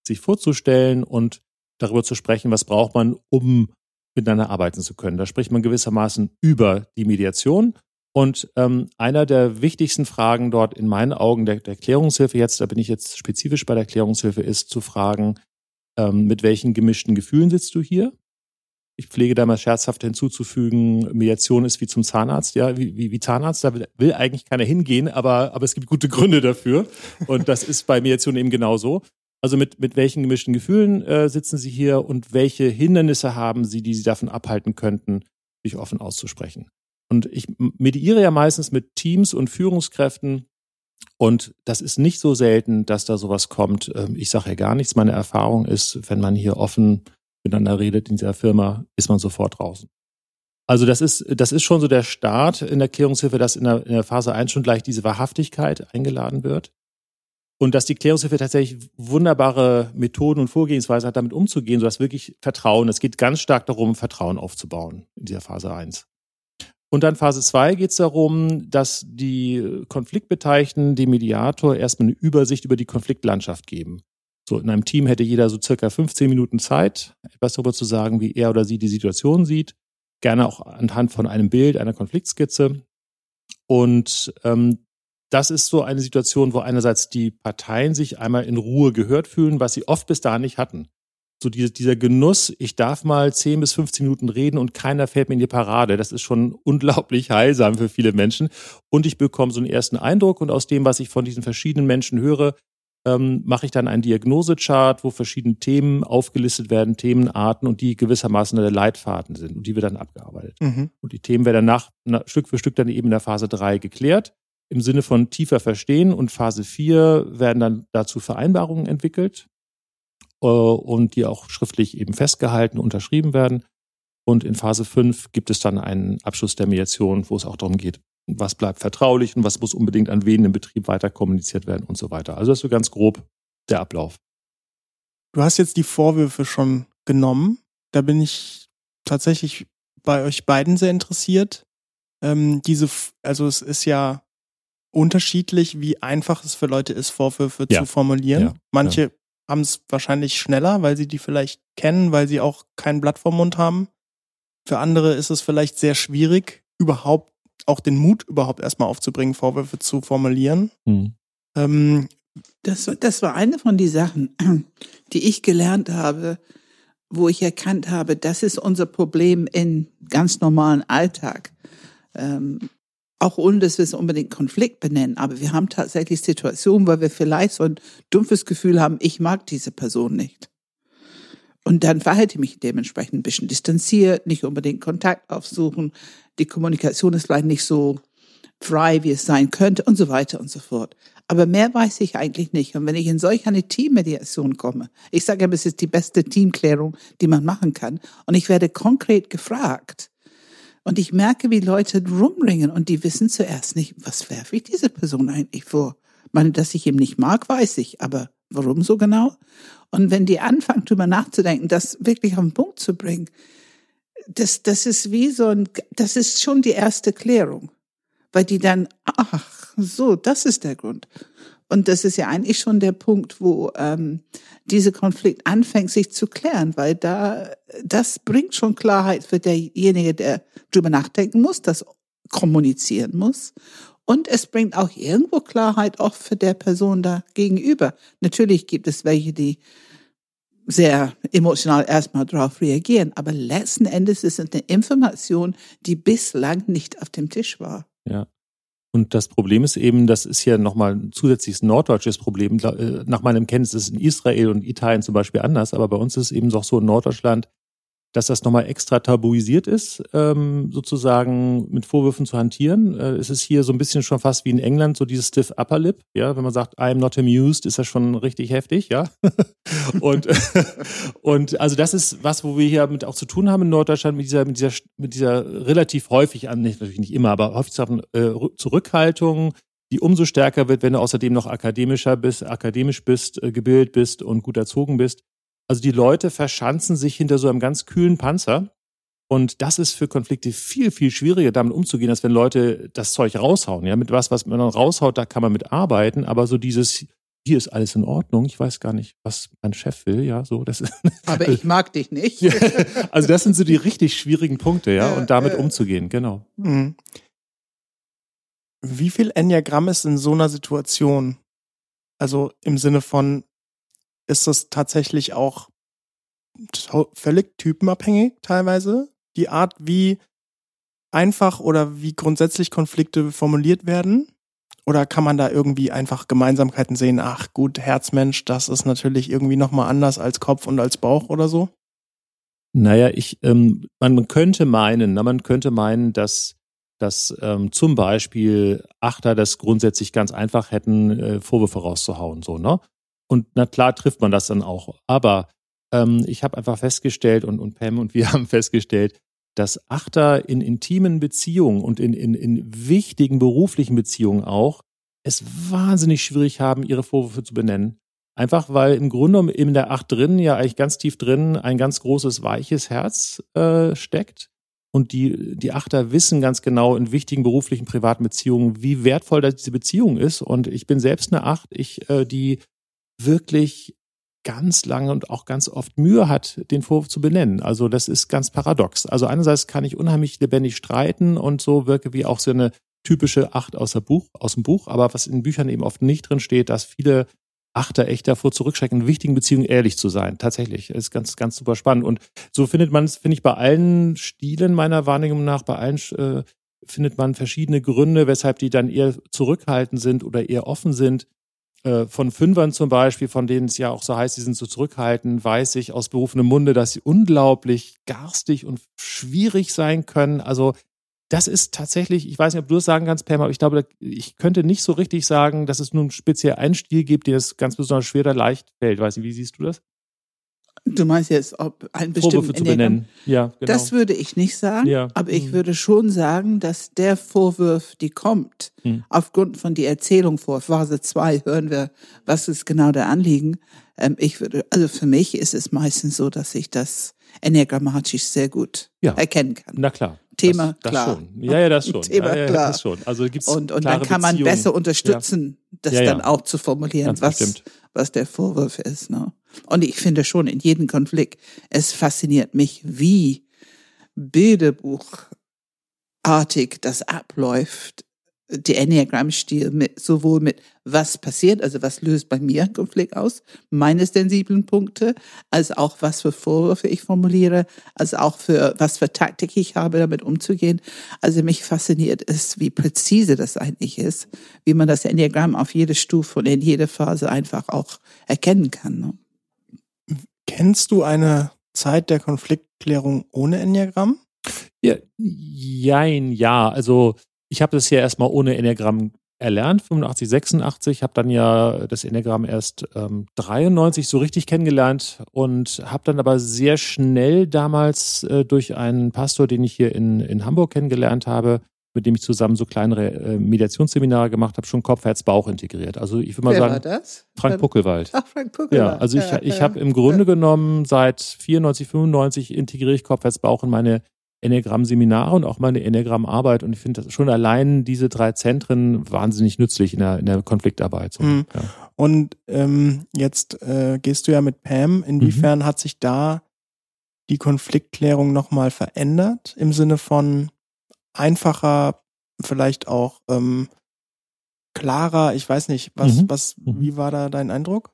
C: sich vorzustellen und darüber zu sprechen, was braucht man, um miteinander arbeiten zu können. Da spricht man gewissermaßen über die Mediation. Und ähm, einer der wichtigsten Fragen dort in meinen Augen der, der Klärungshilfe jetzt, da bin ich jetzt spezifisch bei der Klärungshilfe, ist zu fragen, ähm, mit welchen gemischten Gefühlen sitzt du hier? Ich pflege da mal scherzhaft hinzuzufügen, Mediation ist wie zum Zahnarzt, ja, wie, wie, wie Zahnarzt, da will, will eigentlich keiner hingehen, aber, aber es gibt gute Gründe dafür. Und das ist bei Mediation eben genauso. Also mit, mit welchen gemischten Gefühlen äh, sitzen Sie hier und welche Hindernisse haben Sie, die Sie davon abhalten könnten, sich offen auszusprechen? Und ich mediere ja meistens mit Teams und Führungskräften. Und das ist nicht so selten, dass da sowas kommt. Ähm, ich sage ja gar nichts. Meine Erfahrung ist, wenn man hier offen miteinander redet in dieser Firma, ist man sofort draußen. Also das ist, das ist schon so der Start in der Klärungshilfe, dass in der, in der Phase 1 schon gleich diese Wahrhaftigkeit eingeladen wird. Und dass die Klärungshilfe tatsächlich wunderbare Methoden und Vorgehensweise hat, damit umzugehen, sodass wirklich Vertrauen, es geht ganz stark darum, Vertrauen aufzubauen in dieser Phase 1. Und dann Phase 2 geht es darum, dass die Konfliktbeteiligten dem Mediator erstmal eine Übersicht über die Konfliktlandschaft geben. So, in einem Team hätte jeder so circa 15 Minuten Zeit, etwas darüber zu sagen, wie er oder sie die Situation sieht. Gerne auch anhand von einem Bild, einer Konfliktskizze. Und ähm, das ist so eine Situation, wo einerseits die Parteien sich einmal in Ruhe gehört fühlen, was sie oft bis dahin nicht hatten so diese, dieser Genuss, ich darf mal 10 bis 15 Minuten reden und keiner fällt mir in die Parade. Das ist schon unglaublich heilsam für viele Menschen. Und ich bekomme so einen ersten Eindruck und aus dem, was ich von diesen verschiedenen Menschen höre, ähm, mache ich dann einen Diagnosechart, wo verschiedene Themen aufgelistet werden, Themenarten und die gewissermaßen der Leitfaden sind und die wird dann abgearbeitet. Mhm. Und die Themen werden danach na, Stück für Stück dann eben in der Phase 3 geklärt im Sinne von tiefer verstehen und Phase 4 werden dann dazu Vereinbarungen entwickelt und die auch schriftlich eben festgehalten, unterschrieben werden. Und in Phase 5 gibt es dann einen Abschluss der Mediation, wo es auch darum geht, was bleibt vertraulich und was muss unbedingt an wen im Betrieb weiter kommuniziert werden und so weiter. Also das ist so ganz grob der Ablauf.
A: Du hast jetzt die Vorwürfe schon genommen. Da bin ich tatsächlich bei euch beiden sehr interessiert. Ähm, diese, also es ist ja unterschiedlich, wie einfach es für Leute ist, Vorwürfe ja. zu formulieren. Ja. Manche ja haben es wahrscheinlich schneller, weil sie die vielleicht kennen, weil sie auch kein Blatt vom Mund haben. Für andere ist es vielleicht sehr schwierig, überhaupt auch den Mut überhaupt erstmal aufzubringen, Vorwürfe zu formulieren. Mhm.
B: Ähm, das, das war eine von den Sachen, die ich gelernt habe, wo ich erkannt habe, das ist unser Problem in ganz normalen Alltag. Ähm, auch ohne dass wir es unbedingt Konflikt benennen, aber wir haben tatsächlich Situationen, weil wir vielleicht so ein dumpfes Gefühl haben, ich mag diese Person nicht. Und dann verhalte ich mich dementsprechend ein bisschen distanziert, nicht unbedingt Kontakt aufsuchen, die Kommunikation ist vielleicht nicht so frei, wie es sein könnte und so weiter und so fort. Aber mehr weiß ich eigentlich nicht. Und wenn ich in solch eine Teammediation komme, ich sage immer, es ist die beste Teamklärung, die man machen kann, und ich werde konkret gefragt, und ich merke, wie Leute rumringen und die wissen zuerst nicht, was werfe ich diese Person eigentlich vor? Ich meine, dass ich ihn nicht mag, weiß ich, aber warum so genau? Und wenn die anfangen, drüber nachzudenken, das wirklich auf den Punkt zu bringen, das, das ist wie so ein, das ist schon die erste Klärung. Weil die dann, ach, so, das ist der Grund. Und das ist ja eigentlich schon der Punkt, wo ähm, dieser Konflikt anfängt, sich zu klären, weil da das bringt schon Klarheit für derjenige, der drüber nachdenken muss, das kommunizieren muss. Und es bringt auch irgendwo Klarheit auch für der Person da gegenüber. Natürlich gibt es welche, die sehr emotional erstmal darauf reagieren, aber letzten Endes ist es eine Information, die bislang nicht auf dem Tisch war.
C: Ja. Und das Problem ist eben, das ist ja nochmal ein zusätzliches norddeutsches Problem. Äh, nach meinem Kenntnis ist es in Israel und Italien zum Beispiel anders, aber bei uns ist es eben doch so in Norddeutschland, dass das nochmal extra tabuisiert ist, ähm, sozusagen mit Vorwürfen zu hantieren. Äh, es ist hier so ein bisschen schon fast wie in England, so dieses stiff upper lip, ja, wenn man sagt, I'm not amused, ist das schon richtig heftig, ja. und, und also das ist was, wo wir hier mit auch zu tun haben in Norddeutschland, mit dieser, mit dieser, mit dieser relativ häufig an, nicht, natürlich nicht immer, aber häufig äh, Zurückhaltung, die umso stärker wird, wenn du außerdem noch akademischer bist, akademisch bist, äh, gebildet bist und gut erzogen bist. Also die Leute verschanzen sich hinter so einem ganz kühlen Panzer. Und das ist für Konflikte viel, viel schwieriger, damit umzugehen, als wenn Leute das Zeug raushauen. Ja, mit was, was man dann raushaut, da kann man mit arbeiten. Aber so dieses, hier ist alles in Ordnung, ich weiß gar nicht, was mein Chef will, ja, so, das ist.
B: Aber ich mag dich nicht.
C: also das sind so die richtig schwierigen Punkte, ja, und damit umzugehen, genau. Mhm.
A: Wie viel Enneagramm ist in so einer Situation? Also im Sinne von, ist das tatsächlich auch völlig typenabhängig teilweise? Die Art, wie einfach oder wie grundsätzlich Konflikte formuliert werden? Oder kann man da irgendwie einfach Gemeinsamkeiten sehen? Ach gut, Herzmensch, das ist natürlich irgendwie nochmal anders als Kopf und als Bauch oder so?
C: Naja, ich, ähm, man könnte meinen, na, man könnte meinen, dass, dass ähm, zum Beispiel Achter das grundsätzlich ganz einfach hätten, äh, Vorwürfe rauszuhauen, so, ne? Und na klar trifft man das dann auch. Aber ähm, ich habe einfach festgestellt und, und Pam und wir haben festgestellt, dass Achter in intimen Beziehungen und in, in, in wichtigen beruflichen Beziehungen auch es wahnsinnig schwierig haben, ihre Vorwürfe zu benennen. Einfach weil im Grunde in der Acht drin, ja eigentlich ganz tief drin, ein ganz großes, weiches Herz äh, steckt. Und die, die Achter wissen ganz genau in wichtigen beruflichen, privaten Beziehungen, wie wertvoll diese Beziehung ist. Und ich bin selbst eine Acht, ich, äh, die wirklich ganz lange und auch ganz oft Mühe hat, den Vorwurf zu benennen. Also das ist ganz paradox. Also einerseits kann ich unheimlich lebendig streiten und so wirke wie auch so eine typische Acht aus, der Buch, aus dem Buch, aber was in Büchern eben oft nicht drin steht, dass viele Achter echt davor zurückschrecken, in wichtigen Beziehungen ehrlich zu sein. Tatsächlich. Das ist ganz, ganz super spannend. Und so findet man es, finde ich, bei allen Stilen meiner Wahrnehmung nach, bei allen äh, findet man verschiedene Gründe, weshalb die dann eher zurückhaltend sind oder eher offen sind. Äh, von Fünfern zum Beispiel, von denen es ja auch so heißt, sie sind so zurückhaltend, weiß ich aus berufenem Munde, dass sie unglaublich garstig und schwierig sein können. Also das ist tatsächlich, ich weiß nicht, ob du das sagen kannst, Pam, aber ich glaube, ich könnte nicht so richtig sagen, dass es nun speziell einen Stil gibt, der es ganz besonders schwer oder leicht fällt. Weiß nicht, wie siehst du das?
B: Du meinst jetzt, ob ein bestimmter
C: zu benennen. Ja,
B: genau. Das würde ich nicht sagen, ja. aber ich mhm. würde schon sagen, dass der Vorwurf, die kommt, mhm. aufgrund von die Erzählung vor Phase 2 hören wir, was ist genau der Anliegen. Ähm, ich würde, also für mich ist es meistens so, dass ich das enneagrammatisch sehr gut ja. erkennen kann.
C: Na klar.
B: Thema
C: das, das
B: klar.
C: Schon. Ja, ja, das schon.
B: Thema
C: ja, ja,
B: klar.
C: Das schon. Also gibt's
B: und und dann kann man besser unterstützen, das dann auch zu formulieren, was, was der Vorwurf ist. Ne? Und ich finde schon in jedem Konflikt, es fasziniert mich, wie Bilderbuchartig das abläuft die Enneagram-Stil mit, sowohl mit was passiert, also was löst bei mir einen Konflikt aus, meine sensiblen Punkte, als auch was für Vorwürfe ich formuliere, als auch für was für Taktik ich habe, damit umzugehen. Also mich fasziniert es, wie präzise das eigentlich ist, wie man das Enneagramm auf jede Stufe und in jede Phase einfach auch erkennen kann. Ne?
A: Kennst du eine Zeit der Konfliktklärung ohne Enneagramm?
C: Ja, jein, ja. Also ich habe das ja erstmal ohne Enneagramm erlernt, 85, 86, habe dann ja das Enneagramm erst ähm, 93 so richtig kennengelernt und habe dann aber sehr schnell damals äh, durch einen Pastor, den ich hier in, in Hamburg kennengelernt habe, mit dem ich zusammen so kleinere äh, Mediationsseminare gemacht habe, schon Kopf, Herz, Bauch integriert. Also ich würde mal
B: Wer
C: sagen,
B: war das?
C: Frank Puckelwald.
B: Ach, Frank Puckelwald.
C: Ja, also ich, ja, ich ja. habe im Grunde genommen seit 94, 95 integriere ich Kopf, Herz, Bauch in meine Enneagramm-Seminare und auch meine Enneagramm-Arbeit. Und ich finde schon allein diese drei Zentren wahnsinnig nützlich in der, in der Konfliktarbeit. So. Mhm. Ja.
A: Und ähm, jetzt äh, gehst du ja mit Pam. Inwiefern mhm. hat sich da die Konfliktklärung nochmal verändert? Im Sinne von einfacher, vielleicht auch ähm, klarer, ich weiß nicht, was, mhm. was, mhm. wie war da dein Eindruck?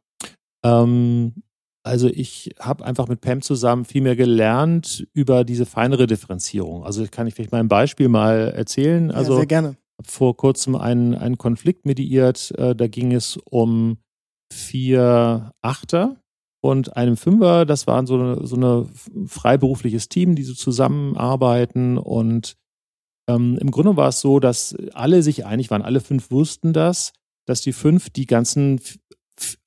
C: Ähm, also ich habe einfach mit Pam zusammen viel mehr gelernt über diese feinere Differenzierung. Also kann ich vielleicht mal ein Beispiel mal erzählen. Also
A: ja, sehr gerne.
C: vor kurzem einen, einen Konflikt mediiert. Äh, da ging es um vier Achter und einem Fünfer. Das waren so so eine freiberufliches Team, die so zusammenarbeiten. Und ähm, im Grunde war es so, dass alle sich einig waren. Alle fünf wussten das, dass die fünf die ganzen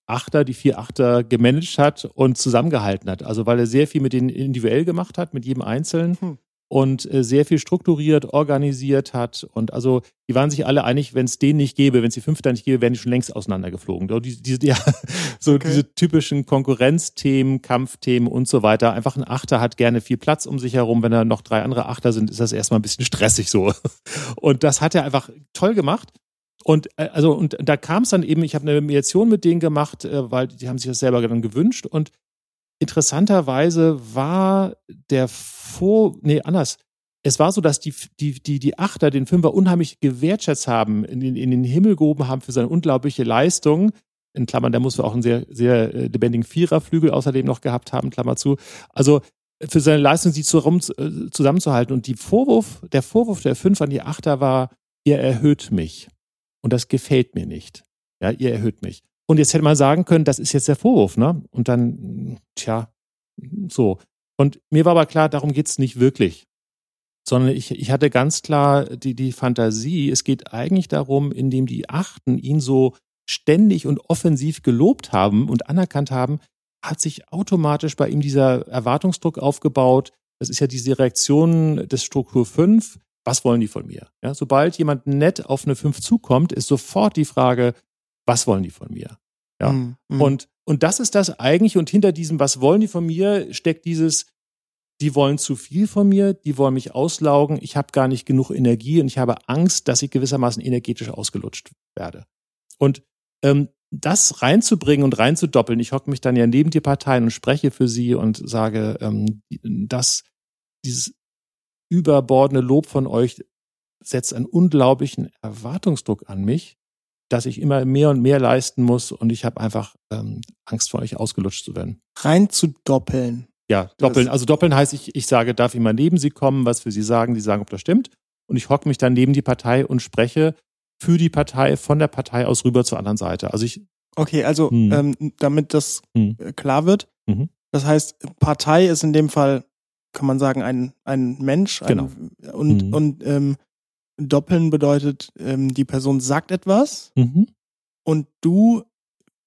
C: Achter, die vier Achter gemanagt hat und zusammengehalten hat. Also weil er sehr viel mit denen individuell gemacht hat, mit jedem Einzelnen. Hm. Und äh, sehr viel strukturiert, organisiert hat. Und also, die waren sich alle einig, wenn es den nicht gäbe, wenn es die fünf da nicht gäbe, wären die schon längst auseinandergeflogen. Die, die, ja, so okay. diese typischen Konkurrenzthemen, Kampfthemen und so weiter. Einfach ein Achter hat gerne viel Platz um sich herum. Wenn da noch drei andere Achter sind, ist das erstmal ein bisschen stressig so. Und das hat er einfach toll gemacht. Und äh, also und da kam es dann eben, ich habe eine Mediation mit denen gemacht, äh, weil die haben sich das selber dann gewünscht und interessanterweise war der Vor, nee, anders. Es war so, dass die, die, die, die Achter den Fünfer unheimlich gewertschätzt haben, in den, in den Himmel gehoben haben für seine unglaubliche Leistung. In Klammern, der muss auch einen sehr, sehr äh, lebendigen Viererflügel außerdem noch gehabt haben, Klammer zu. Also für seine Leistung, sie äh, zusammenzuhalten. Und die Vorwurf, der Vorwurf der Fünf an die Achter war, ihr erhöht mich. Und das gefällt mir nicht. Ja, ihr erhöht mich. Und jetzt hätte man sagen können, das ist jetzt der Vorwurf, ne? Und dann, tja, so. Und mir war aber klar, darum geht's nicht wirklich. Sondern ich, ich hatte ganz klar die, die Fantasie, es geht eigentlich darum, indem die Achten ihn so ständig und offensiv gelobt haben und anerkannt haben, hat sich automatisch bei ihm dieser Erwartungsdruck aufgebaut. Das ist ja diese Reaktion des Struktur 5. Was wollen die von mir? Ja, sobald jemand nett auf eine 5 zukommt, ist sofort die Frage, was wollen die von mir? Ja. Mhm. Und, und das ist das eigentlich. Und hinter diesem, was wollen die von mir, steckt dieses, die wollen zu viel von mir, die wollen mich auslaugen, ich habe gar nicht genug Energie und ich habe Angst, dass ich gewissermaßen energetisch ausgelutscht werde. Und ähm, das reinzubringen und reinzudoppeln, ich hocke mich dann ja neben die Parteien und spreche für sie und sage, ähm, dass dieses überbordene Lob von euch setzt einen unglaublichen Erwartungsdruck an mich dass ich immer mehr und mehr leisten muss und ich habe einfach ähm, Angst vor euch ausgelutscht zu werden.
A: Rein zu doppeln.
C: Ja, doppeln. Also doppeln heißt, ich, ich sage, darf ich mal neben sie kommen, was für sie sagen, sie sagen, ob das stimmt. Und ich hocke mich dann neben die Partei und spreche für die Partei, von der Partei aus rüber zur anderen Seite. Also ich.
A: Okay, also hm. ähm, damit das hm. klar wird, mhm. das heißt, Partei ist in dem Fall, kann man sagen, ein, ein Mensch. Ein,
C: genau.
A: Und, mhm. und ähm, Doppeln bedeutet, ähm, die Person sagt etwas mhm. und du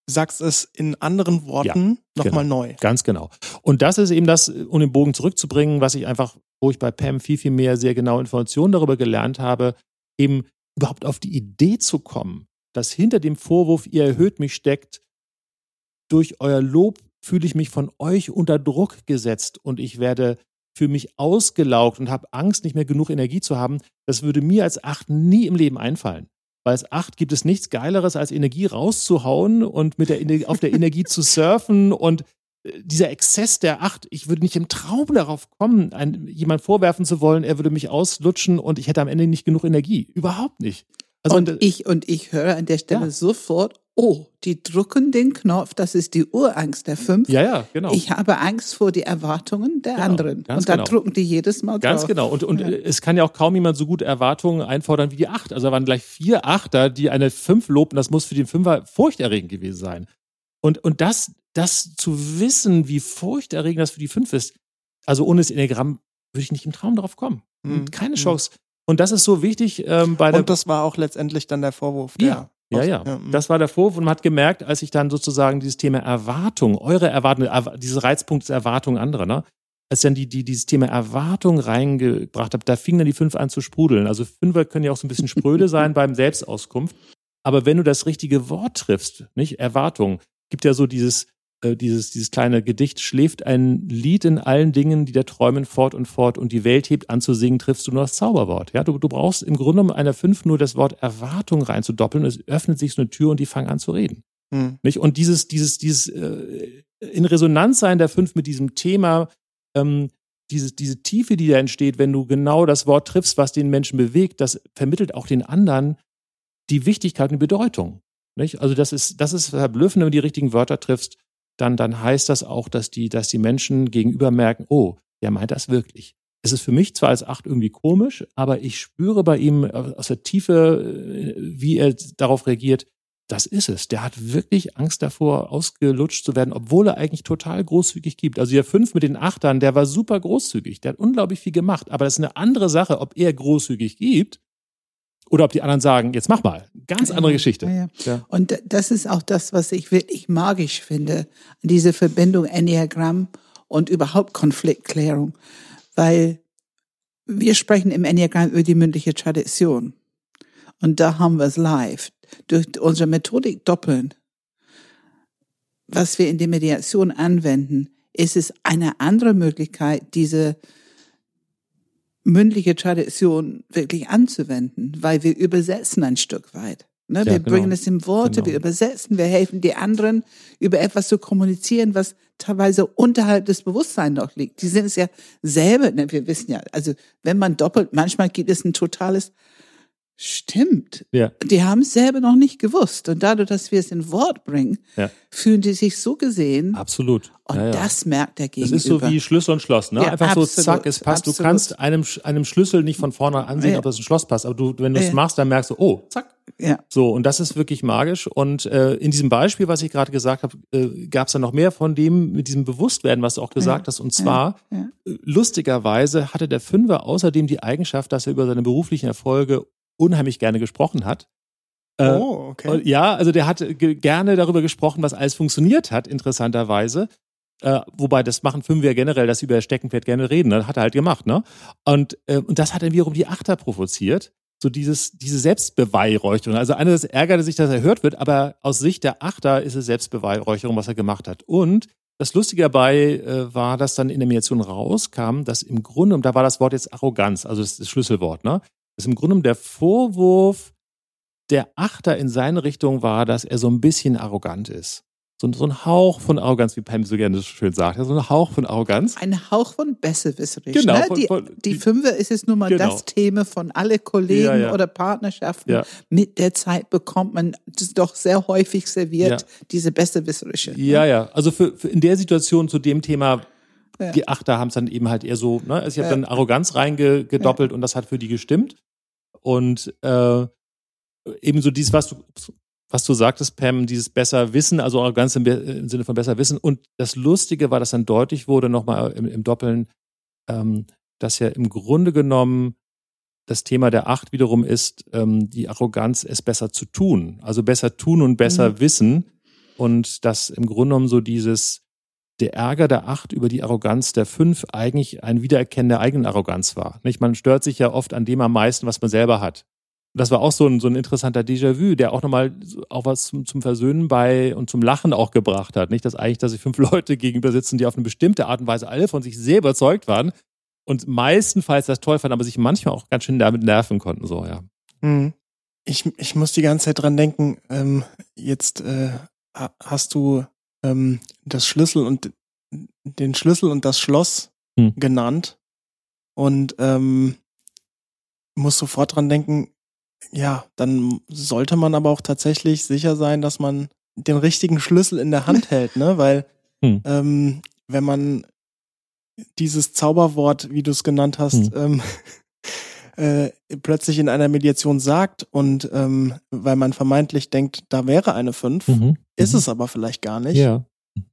A: sagst es in anderen Worten ja, nochmal
C: genau.
A: neu.
C: Ganz genau. Und das ist eben das, um den Bogen zurückzubringen, was ich einfach, wo ich bei Pam viel, viel mehr sehr genaue Informationen darüber gelernt habe, eben überhaupt auf die Idee zu kommen, dass hinter dem Vorwurf, ihr erhöht mich, steckt, durch euer Lob fühle ich mich von euch unter Druck gesetzt und ich werde für mich ausgelaugt und habe Angst, nicht mehr genug Energie zu haben, das würde mir als Acht nie im Leben einfallen. Weil als Acht gibt es nichts Geileres, als Energie rauszuhauen und mit der auf der Energie zu surfen und äh, dieser Exzess der Acht, ich würde nicht im Traum darauf kommen, ein, jemand vorwerfen zu wollen, er würde mich auslutschen und ich hätte am Ende nicht genug Energie. Überhaupt nicht.
B: Also, und ich und ich höre an der Stelle ja. sofort, oh, die drücken den Knopf, das ist die Urangst der fünf.
C: Ja, ja, genau.
B: Ich habe Angst vor die Erwartungen der genau, anderen. Und da genau. drucken die jedes Mal drauf.
C: Ganz genau. Und, und ja. es kann ja auch kaum jemand so gut Erwartungen einfordern wie die acht. Also da waren gleich vier Achter, die eine fünf lobten. Das muss für den Fünfer furchterregend gewesen sein. Und, und das, das zu wissen, wie furchterregend das für die fünf ist, also ohne das Enneagramm würde ich nicht im Traum darauf kommen. Mhm. Keine Chance. Und das ist so wichtig ähm, bei der.
A: Und das war auch letztendlich dann der Vorwurf.
C: Der ja, ja, ja. ja. Das war der Vorwurf und man hat gemerkt, als ich dann sozusagen dieses Thema Erwartung, eure Erwartung, dieses Reizpunkt Erwartung anderer, ne? Als ich dann die, die, dieses Thema Erwartung reingebracht habe, da fingen dann die fünf an zu sprudeln. Also Fünfer können ja auch so ein bisschen spröde sein beim Selbstauskunft. Aber wenn du das richtige Wort triffst, nicht? Erwartung, gibt ja so dieses, äh, dieses, dieses kleine Gedicht, schläft ein Lied in allen Dingen, die der träumen fort und fort und die Welt hebt an zu singen, triffst du nur das Zauberwort. Ja, du, du brauchst im Grunde genommen einer fünf nur das Wort Erwartung reinzudoppeln. Es öffnet sich so eine Tür und die fangen an zu reden. Hm. Nicht? Und dieses, dieses, dieses äh, in Resonanz sein der fünf mit diesem Thema, ähm, diese, diese Tiefe, die da entsteht, wenn du genau das Wort triffst, was den Menschen bewegt, das vermittelt auch den anderen die Wichtigkeit und die Bedeutung. Nicht? Also das ist, das ist verblüffend, wenn du die richtigen Wörter triffst dann, dann heißt das auch, dass die, dass die Menschen gegenüber merken, oh, der meint das wirklich. Es ist für mich zwar als Acht irgendwie komisch, aber ich spüre bei ihm aus der Tiefe, äh, wie er darauf reagiert, das ist es. Der hat wirklich Angst davor, ausgelutscht zu werden, obwohl er eigentlich total großzügig gibt. Also der Fünf mit den Achtern, der war super großzügig. Der hat unglaublich viel gemacht. Aber das ist eine andere Sache, ob er großzügig gibt oder ob die anderen sagen, jetzt mach mal. Ganz andere Geschichte. Ja,
B: ja. Und das ist auch das, was ich wirklich magisch finde, diese Verbindung Enneagramm und überhaupt Konfliktklärung. Weil wir sprechen im Enneagramm über die mündliche Tradition. Und da haben wir es live. Durch unsere Methodik doppeln, was wir in der Mediation anwenden, ist es eine andere Möglichkeit, diese mündliche Tradition wirklich anzuwenden, weil wir übersetzen ein Stück weit. Ne?
C: Ja,
B: wir
C: genau.
B: bringen es in Worte,
C: Genau.
B: wir übersetzen, wir helfen die anderen, über etwas zu kommunizieren, was teilweise unterhalb des Bewusstseins noch liegt. Die sind es ja selber, ne? wir wissen ja, also wenn man doppelt, manchmal gibt es ein totales, stimmt,
C: Ja.
B: die haben es selber noch nicht gewusst. Und dadurch, dass wir es in Wort bringen,
C: Ja.
B: fühlen die sich so gesehen.
C: Absolut.
B: Und
C: ja, ja.
B: das merkt der
C: Das
B: Gegenüber.
C: ist so wie Schlüssel und Schloss, ne? Einfach so
B: absolut,
C: zack, es passt. Du
B: absolut.
C: kannst einem, einem Schlüssel nicht von vorne ansehen, ob das ein Schloss passt. Aber du, wenn du es machst, dann merkst du, oh, zack.
B: ja.
C: So, und das ist wirklich magisch. Und äh, in diesem Beispiel, was ich gerade gesagt habe, äh, gab es dann noch mehr von dem, mit diesem Bewusstwerden, was du auch gesagt hast. Und zwar, äh, lustigerweise hatte der Fünfer außerdem die Eigenschaft, dass er über seine beruflichen Erfolge unheimlich gerne gesprochen hat. Äh,
A: oh, okay.
C: und Ja, also der hat ge- gerne darüber gesprochen, was alles funktioniert hat, interessanterweise. Äh, wobei das machen Fünfer ja generell, dass sie über Steckenpferd gerne reden. Ne? Hat er halt gemacht, ne? Und, äh, und das hat dann wiederum die Achter provoziert. So dieses, diese Selbstbeweihräucherung. Also einerseits ärgerte sich, dass er hört wird, aber aus Sicht der Achter ist es Selbstbeweihräucherung, was er gemacht hat. Und das Lustige dabei äh, war, dass dann in der Mediation rauskam, dass im Grunde, und da war das Wort jetzt Arroganz, also das, das Schlüsselwort, ne? Dass im Grunde der Vorwurf der Achter in seine Richtung war, dass er so ein bisschen arrogant ist. So, so ein Hauch von Arroganz, wie Pam so gerne so schön sagt. So ein Hauch von Arroganz.
B: Ein Hauch von Besserwisserisch.
C: Genau,
B: Ne?
C: von-
B: die,
C: von-
B: die
C: die-
B: Fünfer ist es nun mal
C: Genau.
B: das Thema von alle Kollegen
C: Ja, ja.
B: oder Partnerschaften.
C: Ja.
B: Mit der Zeit bekommt man das doch sehr häufig serviert, diese Besserwisserische.
C: Ja, ja. Also für, für in der Situation zu dem Thema,
B: Ja.
C: die Achter haben es dann eben halt eher so, ne? Also ich habe
B: Ja.
C: dann Arroganz reingedoppelt und das hat für die gestimmt. Und äh, ebenso dieses, was du, was du sagtest, Pam, dieses besser Wissen, also Arroganz im, im Sinne von besser Wissen. Und das Lustige war, dass dann deutlich wurde, nochmal im, im Doppeln, ähm, dass ja im Grunde genommen das Thema der Acht wiederum ist, ähm, die Arroganz, es besser zu tun. Also besser tun und besser
B: Mhm.
C: wissen. Und dass im Grunde genommen so dieses, der Ärger der Acht über die Arroganz der Fünf eigentlich ein Wiedererkennen der eigenen Arroganz war. Nicht? Man stört sich ja oft an dem am meisten, was man selber hat. Das war auch so ein, so ein interessanter Déjà-vu, der auch nochmal auch was zum, zum Versöhnen bei und zum Lachen auch gebracht hat. Nicht, dass eigentlich, dass sich fünf Leute gegenüber sitzen, die auf eine bestimmte Art und Weise alle von sich sehr überzeugt waren und meistenfalls das toll fanden, aber sich manchmal auch ganz schön damit nerven konnten. So, ja.
A: Hm. Ich, ich muss die ganze Zeit dran denken, ähm, jetzt äh, ha- hast du ähm, das Schlüssel und den Schlüssel und das Schloss
C: Hm.
A: genannt und ähm, muss sofort dran denken, ja, dann sollte man aber auch tatsächlich sicher sein, dass man den richtigen Schlüssel in der Hand hält, ne? Weil
C: Hm.
A: ähm, wenn man dieses Zauberwort, wie du es genannt hast, ähm, äh, plötzlich in einer Mediation sagt und ähm, weil man vermeintlich denkt, da wäre eine 5, ist es aber vielleicht gar nicht,
C: Mhm. Ja.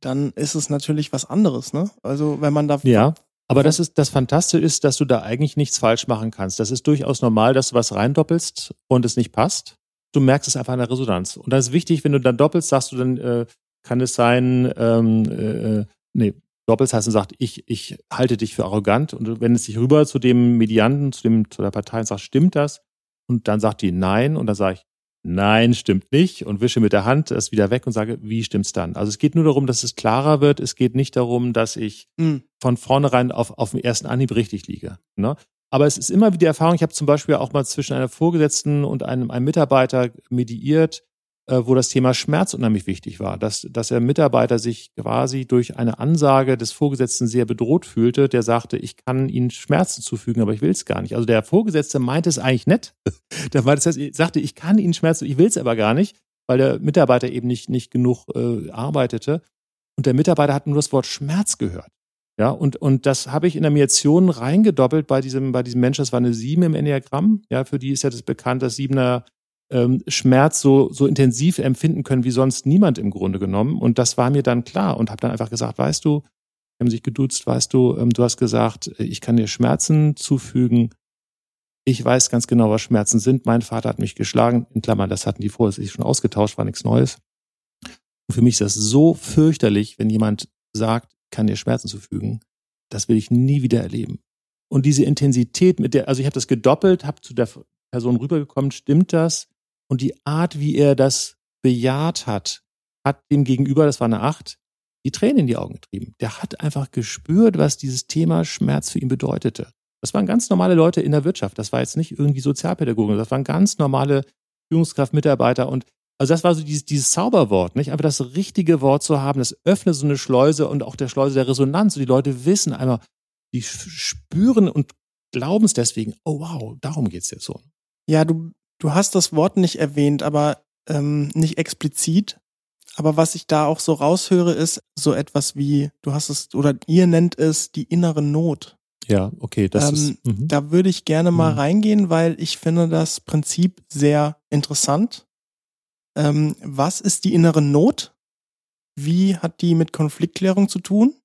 A: dann ist es natürlich was anderes, ne? Also wenn man da
C: Ja. Aber das ist das Fantastische ist, dass du da eigentlich nichts falsch machen kannst. Das ist durchaus normal, dass du was reindoppelst und es nicht passt. Du merkst es einfach in der Resonanz. Und das ist wichtig, wenn du dann doppelst, sagst du dann, äh, kann es sein, ähm, äh, nee, doppelst heißt und sagt, ich, ich halte dich für arrogant und du wendest dich rüber zu dem Medianten, zu dem, zu der Partei und sagst, stimmt das? Und dann sagt die nein und dann sage ich, nein, stimmt nicht und wische mit der Hand das wieder weg und sage, wie stimmt's dann? Also es geht nur darum, dass es klarer wird. Es geht nicht darum, dass ich
A: Hm.
C: von vornherein auf, auf dem ersten Anhieb richtig liege. Ne? Aber es ist immer wieder die Erfahrung, ich habe zum Beispiel auch mal zwischen einer Vorgesetzten und einem, einem Mitarbeiter mediiert, wo das Thema Schmerz unheimlich wichtig war, dass, dass der Mitarbeiter sich quasi durch eine Ansage des Vorgesetzten sehr bedroht fühlte, der sagte, ich kann Ihnen Schmerzen zufügen, aber ich will es gar nicht. Also der Vorgesetzte meinte es eigentlich nett. der meinte, das heißt, er sagte, ich kann Ihnen Schmerzen, ich will es aber gar nicht, weil der Mitarbeiter eben nicht, nicht genug äh, arbeitete. Und der Mitarbeiter hat nur das Wort Schmerz gehört. Ja, und, und das habe ich in der Mediation reingedoppelt bei diesem, bei diesem Menschen, das war eine Sieben im Enneagramm. Ja, für die ist ja das bekannt, dass Siebener ähm, Schmerz so, so intensiv empfinden können wie sonst niemand im Grunde genommen. Und das war mir dann klar und habe dann einfach gesagt, weißt du, haben sich geduzt, weißt du, ähm, du hast gesagt, äh, ich kann dir Schmerzen zufügen. Ich weiß ganz genau, was Schmerzen sind. Mein Vater hat mich geschlagen. In Klammern, das hatten die vorher sich schon ausgetauscht, war nichts Neues. Und für mich ist das so fürchterlich, wenn jemand sagt, kann dir Schmerzen zufügen. Das will ich nie wieder erleben. Und diese Intensität mit der, also ich habe das gedoppelt, habe zu der Person rübergekommen, stimmt das? Und die Art, wie er das bejaht hat, hat dem Gegenüber, das war eine Acht, die Tränen in die Augen getrieben. Der hat einfach gespürt, was dieses Thema Schmerz für ihn bedeutete. Das waren ganz normale Leute in der Wirtschaft. Das war jetzt nicht irgendwie Sozialpädagogen. Das waren ganz normale Führungskraft, Mitarbeiter und also das war so dieses, dieses Zauberwort, nicht? Einfach das richtige Wort zu haben, das öffnet so eine Schleuse und auch der Schleuse der Resonanz. Und die Leute wissen einmal, die spüren und glauben es deswegen, oh wow, darum geht's jetzt so.
A: Ja, du, du hast das Wort nicht erwähnt, aber ähm, nicht explizit. Aber was ich da auch so raushöre, ist so etwas wie, du hast es, oder ihr nennt es die innere Not.
C: Ja, okay, das
A: ähm,
C: ist. Mhm.
A: Da würde ich gerne mal
C: Mhm.
A: reingehen, weil ich finde das Prinzip sehr interessant. Ähm, was ist die innere Not? Wie hat die mit Konfliktklärung zu tun?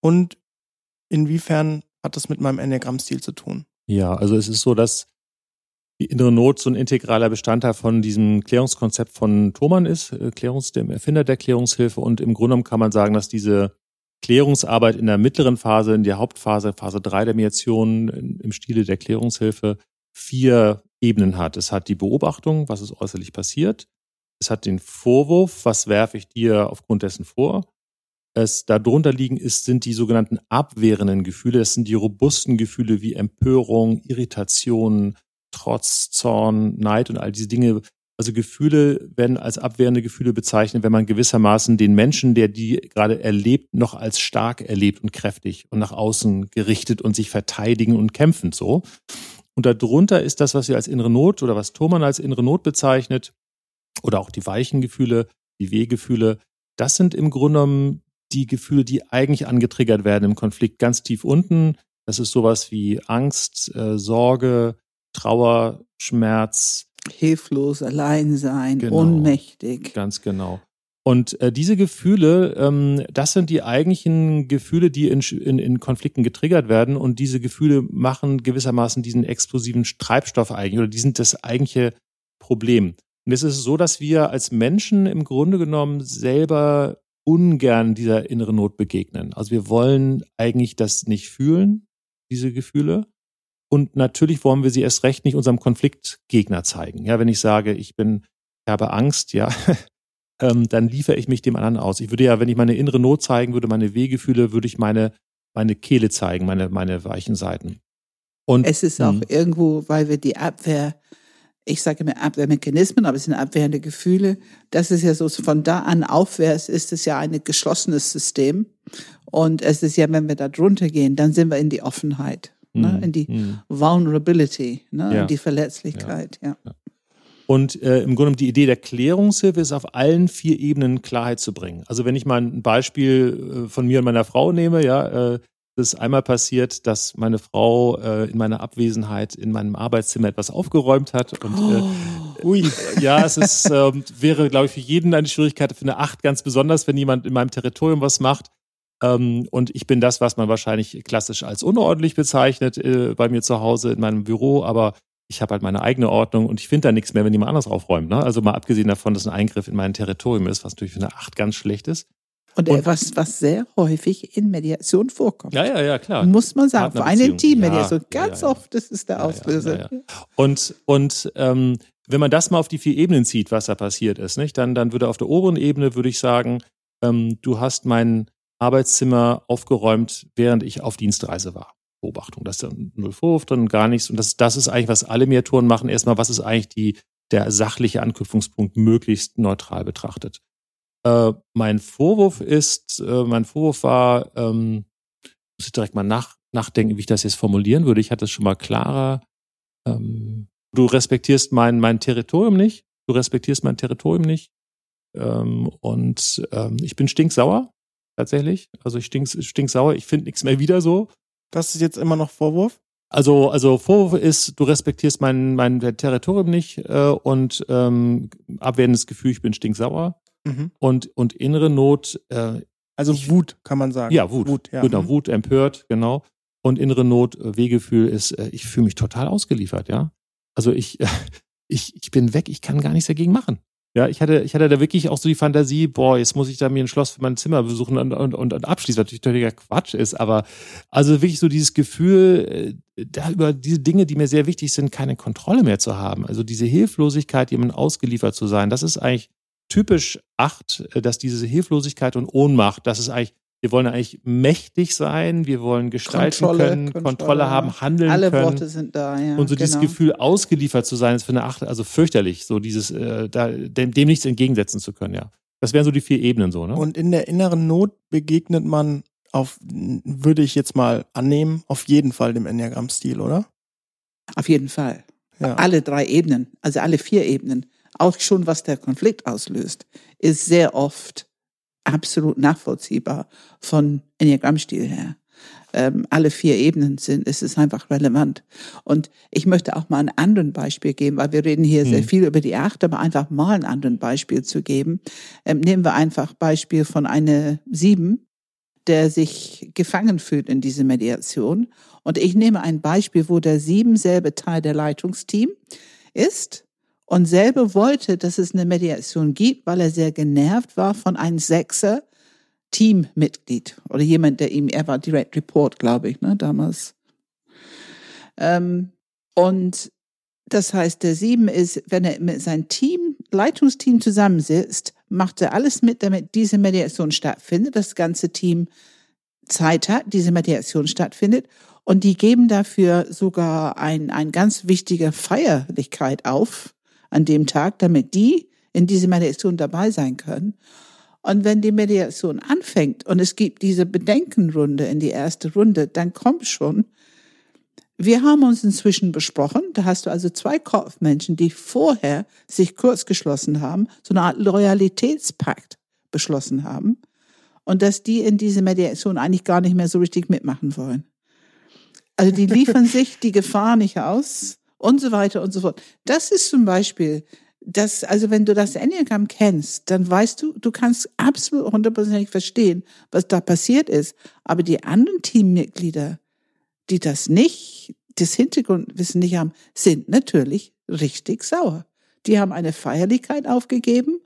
A: Und inwiefern hat das mit meinem Enneagramm-Stil zu tun?
C: Ja, also es ist so, dass die innere Not so ein integraler Bestandteil von diesem Klärungskonzept von Thomann ist, äh, Klärungs, dem Erfinder der Klärungshilfe. Und im Grunde genommen kann man sagen, dass diese Klärungsarbeit in der mittleren Phase, in der Hauptphase, Phase 3 der Mediation in- im Stile der Klärungshilfe vier Ebenen hat. Es hat die Beobachtung, was ist äußerlich passiert. Es hat den Vorwurf, was werfe ich dir aufgrund dessen vor. Es darunter liegen ist, sind die sogenannten abwehrenden Gefühle. Das sind die robusten Gefühle wie Empörung, Irritation, Trotz, Zorn, Neid und all diese Dinge. Also Gefühle werden als abwehrende Gefühle bezeichnet, wenn man gewissermaßen den Menschen, der die gerade erlebt, noch als stark erlebt und kräftig und nach außen gerichtet und sich verteidigen und kämpfend so. Und darunter ist das, was wir als innere Not oder was Thomann als innere Not bezeichnet, oder auch die weichen Gefühle, die Wehgefühle. Das sind im Grunde genommen die Gefühle, die eigentlich angetriggert werden im Konflikt ganz tief unten. Das ist sowas wie Angst, äh, Sorge, Trauer, Schmerz,
B: Hilflos, allein sein,
C: Genau.
B: ohnmächtig.
C: Ganz genau. Und äh, diese Gefühle, ähm, das sind die eigentlichen Gefühle, die in, in, in Konflikten getriggert werden. Und diese Gefühle machen gewissermaßen diesen explosiven Treibstoff eigentlich oder die sind das eigentliche Problem. Und es ist so, dass wir als Menschen im Grunde genommen selber ungern dieser inneren Not begegnen. Also wir wollen eigentlich das nicht fühlen, diese Gefühle. Und natürlich wollen wir sie erst recht nicht unserem Konfliktgegner zeigen. Ja, wenn ich sage, ich bin, ich habe Angst, ja, ähm, dann liefere ich mich dem anderen aus. Ich würde ja, wenn ich meine innere Not zeigen würde, meine Wehgefühle, würde ich meine, meine Kehle zeigen, meine, meine weichen Seiten. Und
B: Es ist auch
C: Mhm.
B: irgendwo, weil wir die Abwehr, ich sage immer Abwehrmechanismen, aber es sind abwehrende Gefühle. Das ist ja so, von da an aufwärts ist es ja ein geschlossenes System. Und es ist ja, wenn wir da drunter gehen, dann sind wir in die Offenheit, ne?
C: Mhm.
B: in die
C: Mhm.
B: Vulnerability, ne?
C: Ja.
B: in die Verletzlichkeit. Ja.
C: Und äh, im Grunde die Idee der Klärungshilfe ist, auf allen vier Ebenen Klarheit zu bringen. Also wenn ich mal ein Beispiel äh, von mir und meiner Frau nehme, ja, äh, das ist einmal passiert, dass meine Frau äh, in meiner Abwesenheit in meinem Arbeitszimmer etwas aufgeräumt hat und äh,
A: Ui.
C: ja, es ist, ähm, wäre, glaube ich, für jeden eine Schwierigkeit, für eine Acht ganz besonders, wenn jemand in meinem Territorium was macht. Ähm, und ich bin das, was man wahrscheinlich klassisch als unordentlich bezeichnet äh, bei mir zu Hause in meinem Büro, aber ich habe halt meine eigene Ordnung und ich finde da nichts mehr, wenn jemand anders aufräumt. Ne? Also mal abgesehen davon, dass ein Eingriff in mein Territorium ist, was natürlich für eine Acht ganz schlecht ist.
B: Und,
C: Und-
B: etwas, was sehr häufig in Mediation vorkommt.
C: Ja, ja, ja, klar.
B: Muss man sagen, für eine
C: Partnerbeziehung.
B: Teammediation,
C: Ja,
B: ganz
C: ja, ja.
B: oft das ist der Auslöser.
C: Und, und ähm, wenn man das mal auf die vier Ebenen zieht, was da passiert ist, nicht, dann, dann würde auf der oberen Ebene, würde ich sagen, ähm, du hast mein Arbeitszimmer aufgeräumt, während ich auf Dienstreise war. Beobachtung, da ist dann null Vorwurf drin, gar nichts. Und das, das ist eigentlich, was alle Mediatoren machen. Erstmal, was ist eigentlich die, der sachliche Anknüpfungspunkt möglichst neutral betrachtet. Äh, mein Vorwurf ist, äh, mein Vorwurf war, ähm, muss ich direkt mal nach, nachdenken, wie ich das jetzt formulieren würde. Ich hatte es schon mal klarer. Ähm, du respektierst mein, mein Territorium nicht. Du respektierst mein Territorium nicht. Ähm, und ähm, ich bin stinksauer, tatsächlich. Also ich stink, stinksauer. Ich finde nichts mehr wieder so.
A: Das ist jetzt immer noch Vorwurf?
C: Also, also Vorwurf ist, du respektierst mein, mein Territorium nicht äh, und ähm, abwertendes Gefühl, ich bin stinksauer.
A: Mhm.
C: Und, und innere Not, äh,
A: Also
C: Ich-
A: Wut, kann man sagen.
C: ja, Wut.
A: Wut, ja.
C: Genau,
A: Mhm.
C: Wut, empört, genau. Und innere Not, äh, Wehgefühl ist, äh, ich fühle mich total ausgeliefert, ja. Also ich, ich, ich bin weg, ich kann gar nichts dagegen machen. Ja, ich hatte, ich hatte da wirklich auch so die Fantasie, boah, jetzt muss ich da mir ein Schloss für mein Zimmer besuchen und, und, und, und abschließen, natürlich völliger Quatsch ist, aber also wirklich so dieses Gefühl, äh, da über diese Dinge, die mir sehr wichtig sind, keine Kontrolle mehr zu haben. Also diese Hilflosigkeit, jemandem ausgeliefert zu sein, das ist eigentlich typisch acht, äh, dass diese Hilflosigkeit und Ohnmacht, das ist eigentlich wir wollen eigentlich mächtig sein, wir wollen gestalten
B: Kontrolle,
C: können, Kontrolle,
B: Kontrolle,
C: haben, handeln
B: Alle
C: können.
B: Worte sind da, ja.
C: und so dieses
B: genau.
C: Gefühl, ausgeliefert zu sein, ist für eine Acht, also fürchterlich, so dieses, äh, da, dem, dem nichts entgegensetzen zu können, ja. Das wären so die vier Ebenen so, ne?
A: Und in der inneren Not begegnet man auf, würde ich jetzt mal annehmen, auf jeden Fall dem Enneagramm-Stil, oder?
B: Auf jeden Fall.
A: Ja.
B: Alle drei Ebenen, also alle vier Ebenen, auch schon was der Konflikt auslöst, ist sehr oft absolut nachvollziehbar von Enneagrammstil her. Ähm, alle vier Ebenen sind, es ist einfach relevant. Und ich möchte auch mal ein anderes Beispiel geben, weil wir reden hier sehr
C: Hm.
B: viel über die Acht, aber einfach mal ein anderes Beispiel zu geben. Ähm, nehmen wir einfach Beispiel von einer Sieben, der sich gefangen fühlt in diese Mediation. Und ich nehme ein Beispiel, wo der Sieben selber Teil der Leitungsteam ist und selber wollte, dass es eine Mediation gibt, weil er sehr genervt war von einem Sechser Teammitglied oder jemand, der ihm, er war Direct Report, glaube ich, ne, damals. Ähm, und das heißt, der Sieben ist, wenn er mit seinem Team, Leitungsteam zusammensitzt, macht er alles mit, damit diese Mediation stattfindet, das ganze Team Zeit hat, diese Mediation stattfindet. Und die geben dafür sogar ein, ein ganz wichtige Feierlichkeit auf an dem Tag, damit die in diese Mediation dabei sein können. Und wenn die Mediation anfängt und es gibt diese Bedenkenrunde in die erste Runde, dann kommt schon, wir haben uns inzwischen besprochen, da hast du also zwei Kopfmenschen, die vorher sich kurz geschlossen haben, so eine Art Loyalitätspakt beschlossen haben und dass die in diese Mediation eigentlich gar nicht mehr so richtig mitmachen wollen. Also die liefern sich die Gefahr nicht aus und so weiter und so fort. Das ist zum Beispiel, das, also wenn du das Enneagramm kennst, dann weißt du, du kannst absolut hundertprozentig verstehen, was da passiert ist. Aber die anderen Teammitglieder, die das nicht, das Hintergrundwissen nicht haben, sind natürlich richtig sauer. Die haben eine Feierlichkeit aufgegeben,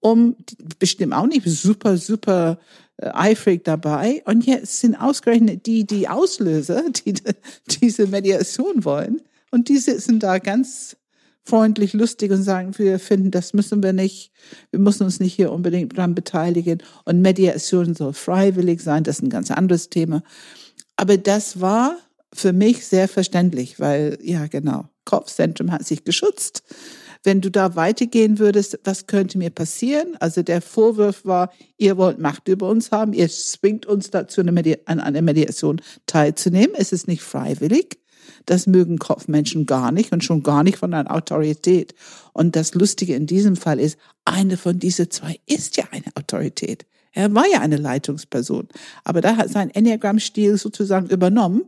B: um bestimmt auch nicht super, super äh, eifrig dabei. Und jetzt sind ausgerechnet die, die Auslöser, die diese Mediation wollen. Und die sitzen da ganz freundlich, lustig und sagen, wir finden, das müssen wir nicht, wir müssen uns nicht hier unbedingt dran beteiligen. Und Mediation soll freiwillig sein, das ist ein ganz anderes Thema. Aber das war für mich sehr verständlich, weil, ja, genau, Kopfzentrum hat sich geschützt. Wenn du da weitergehen würdest, was könnte mir passieren? Also der Vorwurf war, ihr wollt Macht über uns haben, ihr zwingt uns dazu, an einer Mediation teilzunehmen. Es ist nicht freiwillig. Das mögen Kopfmenschen gar nicht und schon gar nicht von einer Autorität. Und das Lustige in diesem Fall ist, eine von diesen zwei ist ja eine Autorität. Er war ja eine Leitungsperson. Aber da hat sein Enneagramm-Stil sozusagen übernommen.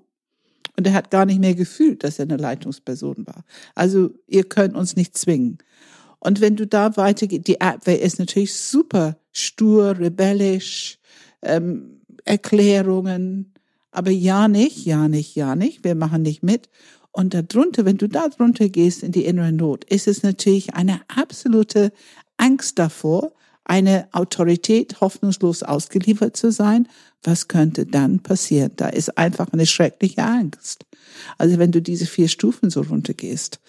B: Und er hat gar nicht mehr gefühlt, dass er eine Leitungsperson war. Also ihr könnt uns nicht zwingen. Und wenn du da weitergehst, die Abwehr ist natürlich super stur, rebellisch, ähm, Erklärungen, aber ja nicht, ja nicht, ja nicht, wir machen nicht mit. Und darunter, wenn du da drunter gehst in die innere Not, ist es natürlich eine absolute Angst davor, eine Autorität hoffnungslos ausgeliefert zu sein. Was könnte dann passieren? Da ist einfach eine schreckliche Angst. Also wenn du diese vier Stufen so runtergehst.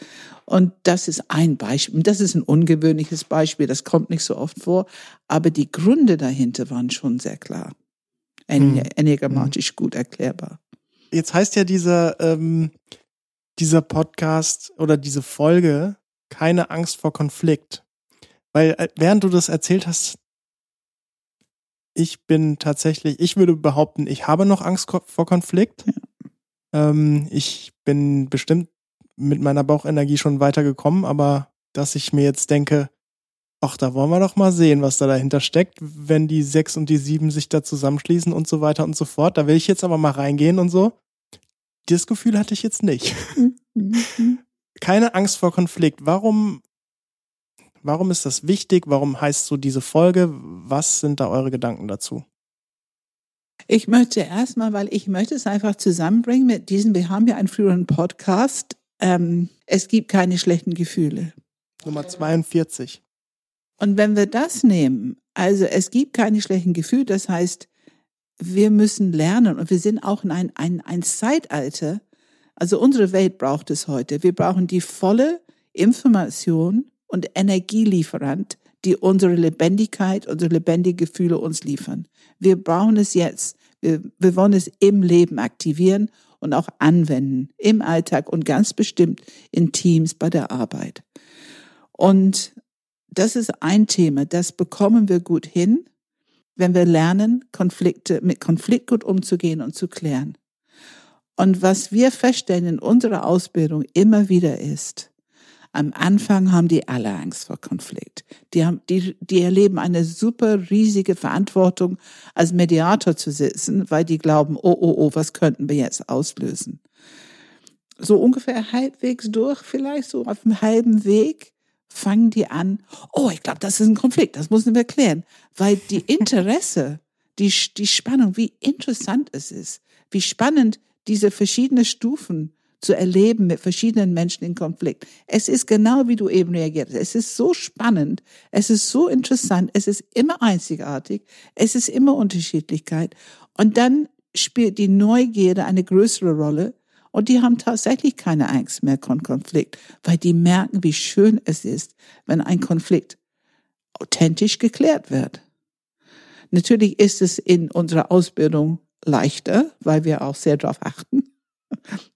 B: Und das ist ein Beispiel. Das ist ein ungewöhnliches Beispiel. Das kommt nicht so oft vor. Aber die Gründe dahinter waren schon sehr klar.
A: Hm.
B: Enneagrammatisch gut erklärbar.
A: Jetzt heißt ja dieser, ähm, dieser Podcast oder diese Folge keine Angst vor Konflikt. Weil äh, während du das erzählt hast, ich bin tatsächlich, ich würde behaupten, ich habe noch Angst vor Konflikt. Ähm, ich bin bestimmt mit meiner Bauchenergie schon weitergekommen, aber dass ich mir jetzt denke, ach, da wollen wir doch mal sehen, was da dahinter steckt, wenn die sechs und die sieben sich da zusammenschließen und so weiter und so fort. Da will ich jetzt aber mal reingehen und so. Das Gefühl hatte ich jetzt nicht. Keine Angst vor Konflikt. Warum, warum ist das wichtig? Warum heißt so diese Folge? Was sind da eure Gedanken dazu?
B: Ich möchte erstmal, weil ich möchte es einfach zusammenbringen mit diesem, wir haben ja einen früheren Podcast, ähm, es gibt keine schlechten Gefühle.
A: Nummer 42.
B: Und wenn wir das nehmen, also es gibt keine schlechten Gefühle, das heißt, wir müssen lernen und wir sind auch in ein, ein, ein Zeitalter, also unsere Welt braucht es heute. Wir brauchen die volle Information und Energielieferant, die unsere Lebendigkeit, unsere lebendigen Gefühle uns liefern. Wir brauchen es jetzt. Wir, wir wollen es im Leben aktivieren und auch anwenden, im Alltag und ganz bestimmt in Teams bei der Arbeit. Und das ist ein Thema, das bekommen wir gut hin, wenn wir lernen, Konflikte, mit Konflikt gut umzugehen und zu klären. Und was wir feststellen in unserer Ausbildung immer wieder ist, am Anfang haben die alle Angst vor Konflikt. Die, haben, die, die erleben eine super riesige Verantwortung, als Mediator zu sitzen, weil die glauben, oh, oh, oh, was könnten wir jetzt auslösen? So ungefähr halbwegs durch, vielleicht so auf dem halben Weg, fangen die an, oh, ich glaube, das ist ein Konflikt, das müssen wir klären. Weil die Interesse, die, die Spannung, wie interessant es ist, wie spannend diese verschiedenen Stufen zu erleben mit verschiedenen Menschen in Konflikt. Es ist genau wie du eben reagiert hast. Es ist so spannend, es ist so interessant, es ist immer einzigartig, es ist immer Unterschiedlichkeit. Und dann spielt die Neugierde eine größere Rolle und die haben tatsächlich keine Angst mehr von Konflikt, weil die merken, wie schön es ist, wenn ein Konflikt authentisch geklärt wird. Natürlich ist es in unserer Ausbildung leichter, weil wir auch sehr darauf achten.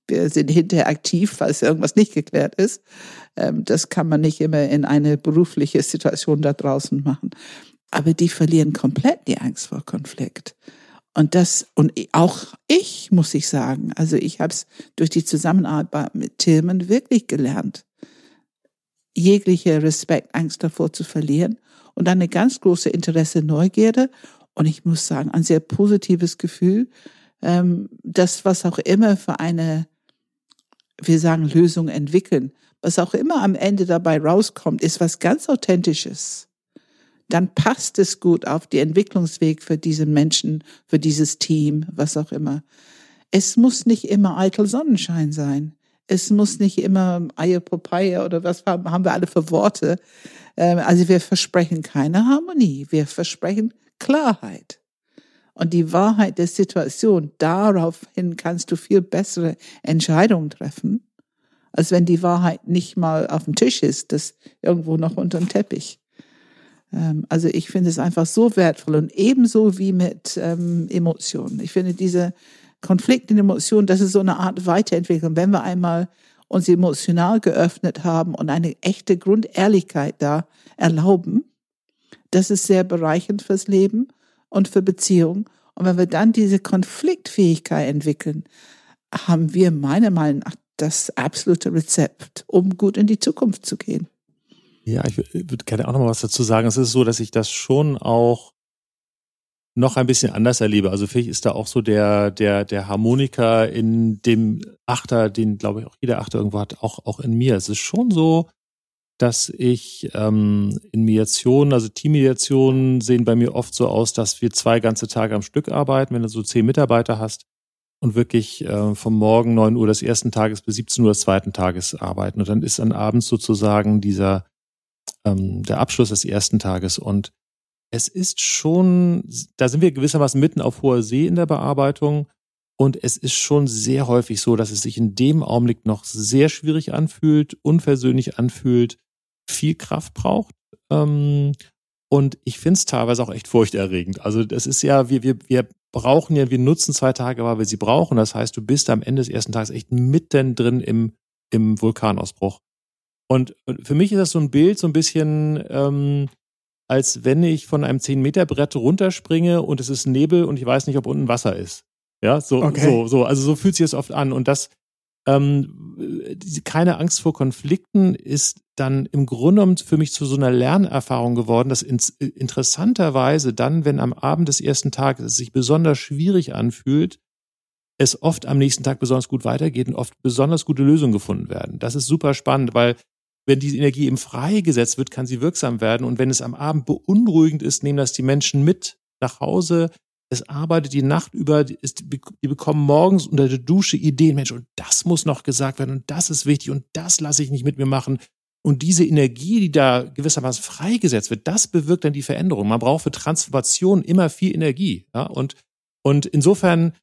B: Wir sind hinterher aktiv, falls irgendwas nicht geklärt ist. Ähm, das kann man nicht immer in eine berufliche Situation da draußen machen. Aber die verlieren komplett die Angst vor Konflikt. Und das, und auch ich, muss ich sagen, also ich habe es durch die Zusammenarbeit mit Tilman wirklich gelernt, jegliche Respekt, Angst davor zu verlieren und eine ganz große Interesse, Neugierde und ich muss sagen, ein sehr positives Gefühl, ähm, das, was auch immer für eine wir sagen Lösung entwickeln, was auch immer am Ende dabei rauskommt, ist was ganz Authentisches. Dann passt es gut auf die Entwicklungsweg für diesen Menschen, für dieses Team, was auch immer. Es muss nicht immer eitel Sonnenschein sein. Es muss nicht immer Eier Popeye oder was haben wir alle für Worte. Ähm, also wir versprechen keine Harmonie. Wir versprechen Klarheit. Und die Wahrheit der Situation, daraufhin kannst du viel bessere Entscheidungen treffen, als wenn die Wahrheit nicht mal auf dem Tisch ist, das irgendwo noch unter dem Teppich. Ähm, also ich finde es einfach so wertvoll und ebenso wie mit ähm, Emotionen. Ich finde diese Konflikte in Emotionen, das ist so eine Art Weiterentwicklung. Wenn wir einmal uns emotional geöffnet haben und eine echte Grundehrlichkeit da erlauben, das ist sehr bereichernd fürs Leben und für Beziehungen. Und wenn wir dann diese Konfliktfähigkeit entwickeln, haben wir meiner Meinung nach das absolute Rezept, um gut in die Zukunft zu gehen.
C: Ja, ich würde gerne auch noch mal was dazu sagen. Es ist so, dass ich das schon auch noch ein bisschen anders erlebe. Also vielleicht ist da auch so der, der, der Harmoniker in dem Achter, den glaube ich auch jeder Achter irgendwo hat, auch, auch in mir. Es ist schon so, dass ich ähm, in Mediationen, also Teammediationen sehen bei mir oft so aus, dass wir zwei ganze Tage am Stück arbeiten, wenn du so zehn Mitarbeiter hast und wirklich äh, vom Morgen neun Uhr des ersten Tages bis 17 Uhr des zweiten Tages arbeiten. Und dann ist dann abends sozusagen dieser ähm, der Abschluss des ersten Tages. Und es ist schon, da sind wir gewissermaßen mitten auf hoher See in der Bearbeitung. Und es ist schon sehr häufig so, dass es sich in dem Augenblick noch sehr schwierig anfühlt, unversöhnlich anfühlt, viel Kraft braucht. Ähm, und ich finde es teilweise auch echt furchterregend. Also das ist ja, wir, wir, wir brauchen ja, wir nutzen zwei Tage, weil wir sie brauchen. Das heißt, du bist am Ende des ersten Tages echt mittendrin im, im Vulkanausbruch. Und für mich ist das so ein Bild, so ein bisschen, ähm, als wenn ich von einem 10-Meter-Brett runterspringe und es ist Nebel und ich weiß nicht, ob unten Wasser ist. Ja, so, okay. so, so. Also so fühlt sich das oft an. Und das, ähm, keine Angst vor Konflikten ist dann im Grunde genommen für mich zu so einer Lernerfahrung geworden, dass in, interessanterweise dann, wenn am Abend des ersten Tages es sich besonders schwierig anfühlt, es oft am nächsten Tag besonders gut weitergeht und oft besonders gute Lösungen gefunden werden. Das ist super spannend, weil wenn diese Energie eben freigesetzt wird, kann sie wirksam werden. Und wenn es am Abend beunruhigend ist, nehmen das die Menschen mit nach Hause, es arbeitet die Nacht über, die, bekommen morgens unter der Dusche Ideen, Mensch, und das muss noch gesagt werden und das ist wichtig und das lasse ich nicht mit mir machen. Und diese Energie, die da gewissermaßen freigesetzt wird, das bewirkt dann die Veränderung. Man braucht für Transformation immer viel Energie. Ja? Und, und insofern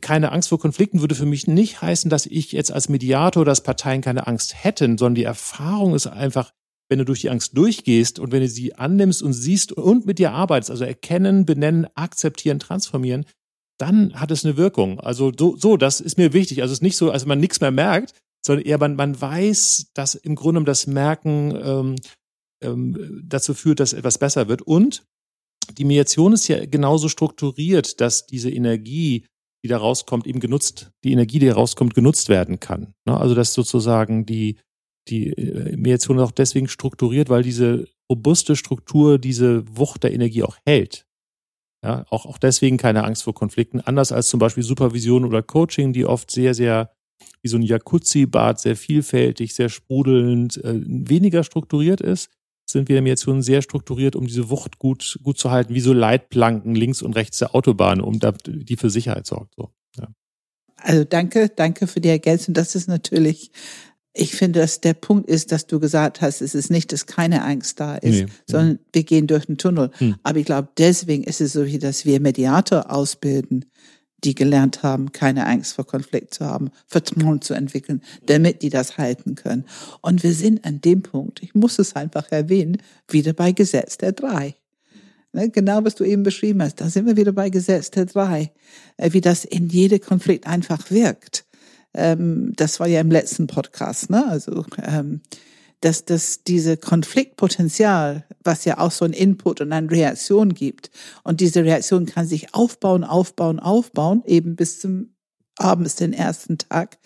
C: keine Angst vor Konflikten würde für mich nicht heißen, dass ich jetzt als Mediator als Parteien keine Angst hätten, sondern die Erfahrung ist einfach, wenn du durch die Angst durchgehst und wenn du sie annimmst und siehst und mit dir arbeitest, also erkennen, benennen, akzeptieren, transformieren, dann hat es eine Wirkung. Also so, so das ist mir wichtig. Also es ist nicht so, als man nichts mehr merkt, sondern eher man, man weiß, dass im Grunde um das Merken ähm, ähm, dazu führt, dass etwas besser wird. Und die Mediation ist ja genauso strukturiert, dass diese Energie, die da rauskommt, eben genutzt, die Energie, die rauskommt, genutzt werden kann. Ne? Also dass sozusagen die, die äh, Mediation auch deswegen strukturiert, weil diese robuste Struktur diese Wucht der Energie auch hält. Ja, auch, auch deswegen keine Angst vor Konflikten, anders als zum Beispiel Supervision oder Coaching, die oft sehr, sehr wie so ein Jacuzzi-Bad, sehr vielfältig, sehr sprudelnd, äh, weniger strukturiert ist, sind wir Mediationen sehr strukturiert, um diese Wucht gut, gut zu halten, wie so Leitplanken links und rechts der Autobahn, um da, die für Sicherheit sorgt. So, ja.
B: Also danke, danke für die Ergänzung. Das ist natürlich ich finde, dass der Punkt ist, dass du gesagt hast, es ist nicht, dass keine Angst da ist, nee. sondern wir gehen durch den Tunnel. Hm. Aber ich glaube, deswegen ist es so, dass wir Mediator ausbilden, die gelernt haben, keine Angst vor Konflikt zu haben, Vertrauen zu entwickeln, damit die das halten können. Und wir sind an dem Punkt, ich muss es einfach erwähnen, wieder bei Gesetz der Drei. Ne, genau, was du eben beschrieben hast, da sind wir wieder bei Gesetz der Drei, äh, wie das in jede Konflikt einfach wirkt. Ähm, das war ja im letzten Podcast, ne? Also ähm, dass, dass diese Konfliktpotenzial, was ja auch so ein Input und eine Reaktion gibt, und diese Reaktion kann sich aufbauen, aufbauen, aufbauen, eben bis zum abends den ersten Tag,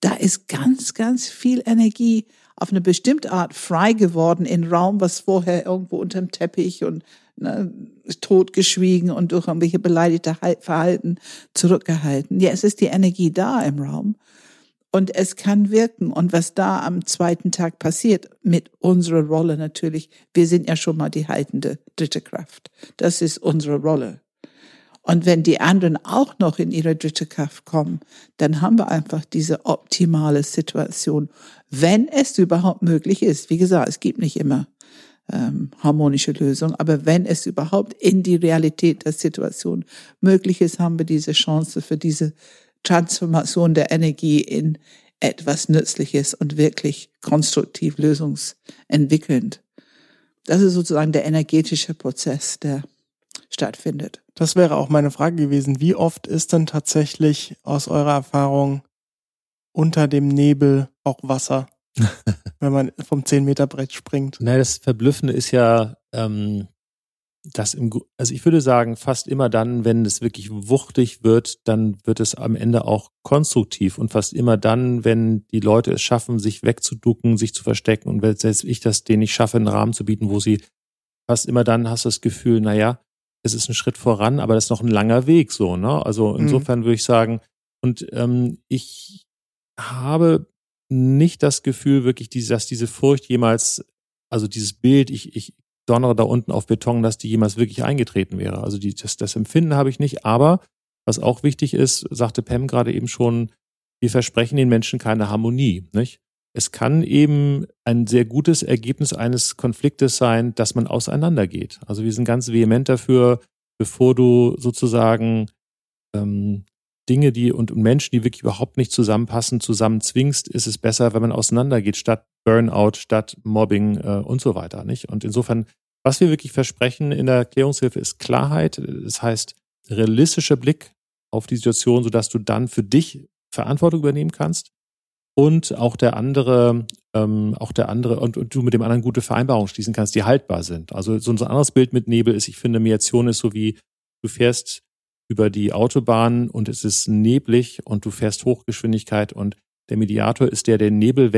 B: da ist ganz, ganz viel Energie auf eine bestimmte Art frei geworden in Raum, was vorher irgendwo unterm Teppich und ne, totgeschwiegen und durch irgendwelche beleidigte Verhalten zurückgehalten. Es ist die Energie da im Raum und es kann wirken. Und was da am zweiten Tag passiert, mit unserer Rolle natürlich, wir sind ja schon mal die haltende dritte Kraft. Das ist unsere Rolle. Und wenn die anderen auch noch in ihre dritte Kraft kommen, dann haben wir einfach diese optimale Situation, wenn es überhaupt möglich ist. Wie gesagt, es gibt nicht immer ähm, harmonische Lösungen, aber wenn es überhaupt in die Realität der Situation möglich ist, haben wir diese Chance für diese Transformation der Energie in etwas Nützliches und wirklich konstruktiv lösungsentwickelnd. Das ist sozusagen der energetische Prozess, der stattfindet.
A: Das wäre auch meine Frage gewesen. Wie oft ist denn tatsächlich aus eurer Erfahrung unter dem Nebel auch Wasser, wenn man vom 10 Meter Brett springt?
C: Nein, das Verblüffende ist ja, ähm, das im, also ich würde sagen, fast immer dann, wenn es wirklich wuchtig wird, dann wird es am Ende auch konstruktiv und fast immer dann, wenn die Leute es schaffen, sich wegzuducken, sich zu verstecken und wenn selbst ich das denen nicht schaffe, einen Rahmen zu bieten, wo sie fast immer dann hast du das Gefühl, na ja, es ist ein Schritt voran, aber das ist noch ein langer Weg so, ne? Also mhm. insofern mhm. würde ich sagen, und ähm, ich habe nicht das Gefühl wirklich, dass diese Furcht jemals, also dieses Bild, ich, ich donnere da unten auf Beton, dass die jemals wirklich eingetreten wäre. Also die, das, das Empfinden habe ich nicht. Aber was auch wichtig ist, sagte Pam gerade eben schon, wir versprechen den Menschen keine Harmonie. Nicht? Es kann eben ein sehr gutes Ergebnis eines Konfliktes sein, dass man auseinandergeht. Also wir sind ganz vehement dafür, bevor du sozusagen ähm, Dinge, die und Menschen, die wirklich überhaupt nicht zusammenpassen, zusammenzwingst, ist es besser, wenn man auseinandergeht, statt Burnout, statt Mobbing äh, und so weiter. Nicht? Und insofern, was wir wirklich versprechen in der Erklärungshilfe ist Klarheit. Das heißt, realistischer Blick auf die Situation, sodass du dann für dich Verantwortung übernehmen kannst und auch der andere, ähm, auch der andere und, und du mit dem anderen gute Vereinbarungen schließen kannst, die haltbar sind. Also so ein anderes Bild mit Nebel ist, ich finde, Mediation ist so wie du fährst über die Autobahn und es ist neblig und du fährst Hochgeschwindigkeit und der Mediator ist der, der Nebel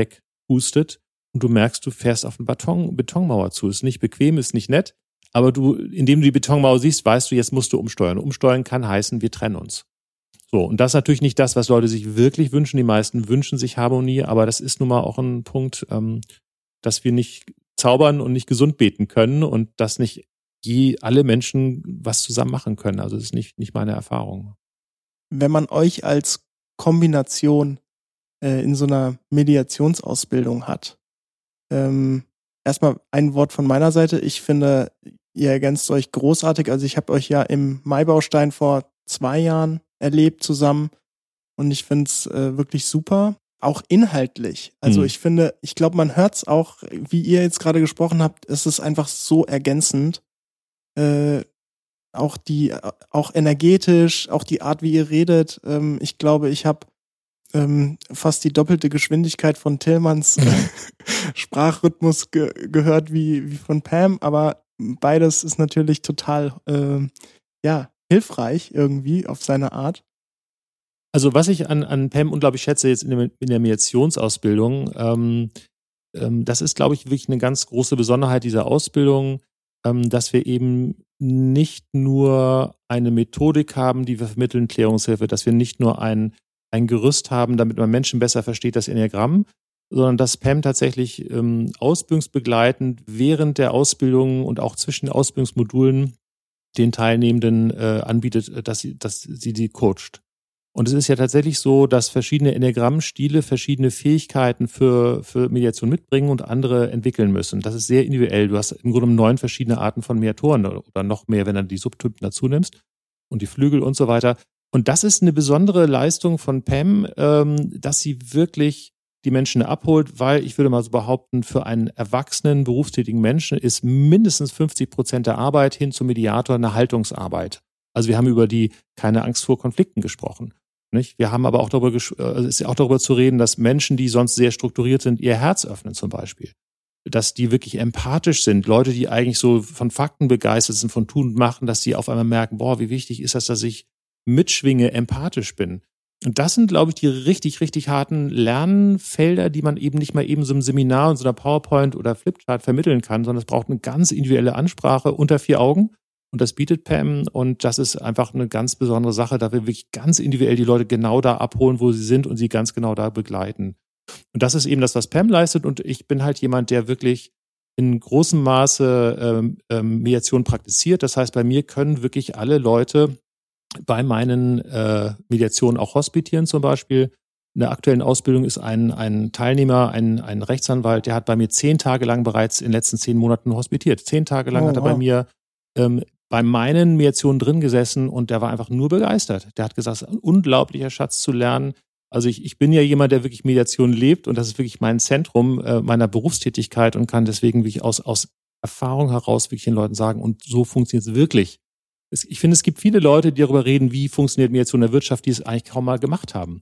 C: wegpustet und du merkst, du fährst auf eine Beton, Betonmauer zu. Ist nicht bequem, ist nicht nett, aber du, indem du die Betonmauer siehst, weißt du, jetzt musst du umsteuern. Umsteuern kann heißen, wir trennen uns. So, und das ist natürlich nicht das, was Leute sich wirklich wünschen. Die meisten wünschen sich Harmonie, aber das ist nun mal auch ein Punkt, ähm, dass wir nicht zaubern und nicht gesund beten können und das nicht die alle Menschen was zusammen machen können. Also das ist nicht, nicht meine Erfahrung.
A: Wenn man euch als Kombination äh, in so einer Mediationsausbildung hat, ähm, erstmal ein Wort von meiner Seite. Ich finde, ihr ergänzt euch großartig. Also ich habe euch ja im Maibaustein vor zwei Jahren erlebt zusammen und ich finde es äh, wirklich super. auch inhaltlich. Also
C: Mhm.
A: ich finde, ich glaube, man hört's auch, wie ihr jetzt gerade gesprochen habt, es ist einfach so ergänzend. Äh, auch die, auch energetisch, auch die Art, wie ihr redet. Ähm, ich glaube, ich habe ähm, fast die doppelte Geschwindigkeit von Tillmanns äh, Sprachrhythmus ge gehört wie, wie von Pam, aber beides ist natürlich total, ähm, ja, hilfreich irgendwie auf seine Art.
C: Also was ich an, an Pam unglaublich schätze jetzt in der, in der Mediationsausbildung, ähm, ähm, das ist, glaube ich, wirklich eine ganz große Besonderheit dieser Ausbildung, ähm, dass wir eben nicht nur eine Methodik haben, die wir vermitteln, Klärungshilfe, dass wir nicht nur ein, ein Gerüst haben, damit man Menschen besser versteht, das Enneagramm, sondern dass Pam tatsächlich ähm, ausbildungsbegleitend während der Ausbildung und auch zwischen Ausbildungsmodulen den Teilnehmenden äh, anbietet, äh, dass sie, dass sie die coacht. Und es ist ja tatsächlich so, dass verschiedene Enneagrammstile verschiedene Fähigkeiten für, für Mediation mitbringen und andere entwickeln müssen. Das ist sehr individuell. Du hast im Grunde genommen neun verschiedene Arten von Mediatoren oder noch mehr, wenn du die Subtypen dazu nimmst und die Flügel und so weiter. Und das ist eine besondere Leistung von Pam, ähm, dass sie wirklich die Menschen abholt, weil ich würde mal so behaupten, für einen erwachsenen, berufstätigen Menschen ist mindestens 50 Prozent der Arbeit hin zum Mediator eine Haltungsarbeit. Also wir haben über die keine Angst vor Konflikten gesprochen. Nicht? Wir haben aber auch darüber, äh, ist auch darüber zu reden, dass Menschen, die sonst sehr strukturiert sind, ihr Herz öffnen zum Beispiel. Dass die wirklich empathisch sind. Leute, die eigentlich so von Fakten begeistert sind, von Tun und Machen, dass die auf einmal merken, boah, wie wichtig ist das, dass ich mitschwinge, empathisch bin. Und das sind, glaube ich, die richtig, richtig harten Lernfelder, die man eben nicht mal eben so im Seminar und so einer PowerPoint oder Flipchart vermitteln kann, sondern es braucht eine ganz individuelle Ansprache unter vier Augen. Und das bietet Pam und das ist einfach eine ganz besondere Sache, da wir wirklich ganz individuell die Leute genau da abholen, wo sie sind und sie ganz genau da begleiten. Und das ist eben das, was Pam leistet und ich bin halt jemand, der wirklich in großem Maße ähm, ähm, Mediation praktiziert. Das heißt, bei mir können wirklich alle Leute bei meinen äh, Mediationen auch hospitieren zum Beispiel. In der aktuellen Ausbildung ist ein, ein Teilnehmer, ein, ein Rechtsanwalt, der hat bei mir zehn Tage lang bereits in den letzten zehn Monaten hospitiert. Zehn Tage lang
A: Oh,
C: hat er bei
A: wow.
C: mir ähm, bei meinen Mediationen drin gesessen und der war einfach nur begeistert. Der hat gesagt, es ist ein unglaublicher Schatz zu lernen. Also ich, ich bin ja jemand, der wirklich Mediation lebt und das ist wirklich mein Zentrum äh, meiner Berufstätigkeit und kann deswegen wirklich aus, aus Erfahrung heraus wirklich den Leuten sagen, und so funktioniert es wirklich. Ich finde, es gibt viele Leute, die darüber reden, wie funktioniert Mediation in der Wirtschaft, die es eigentlich kaum mal gemacht haben.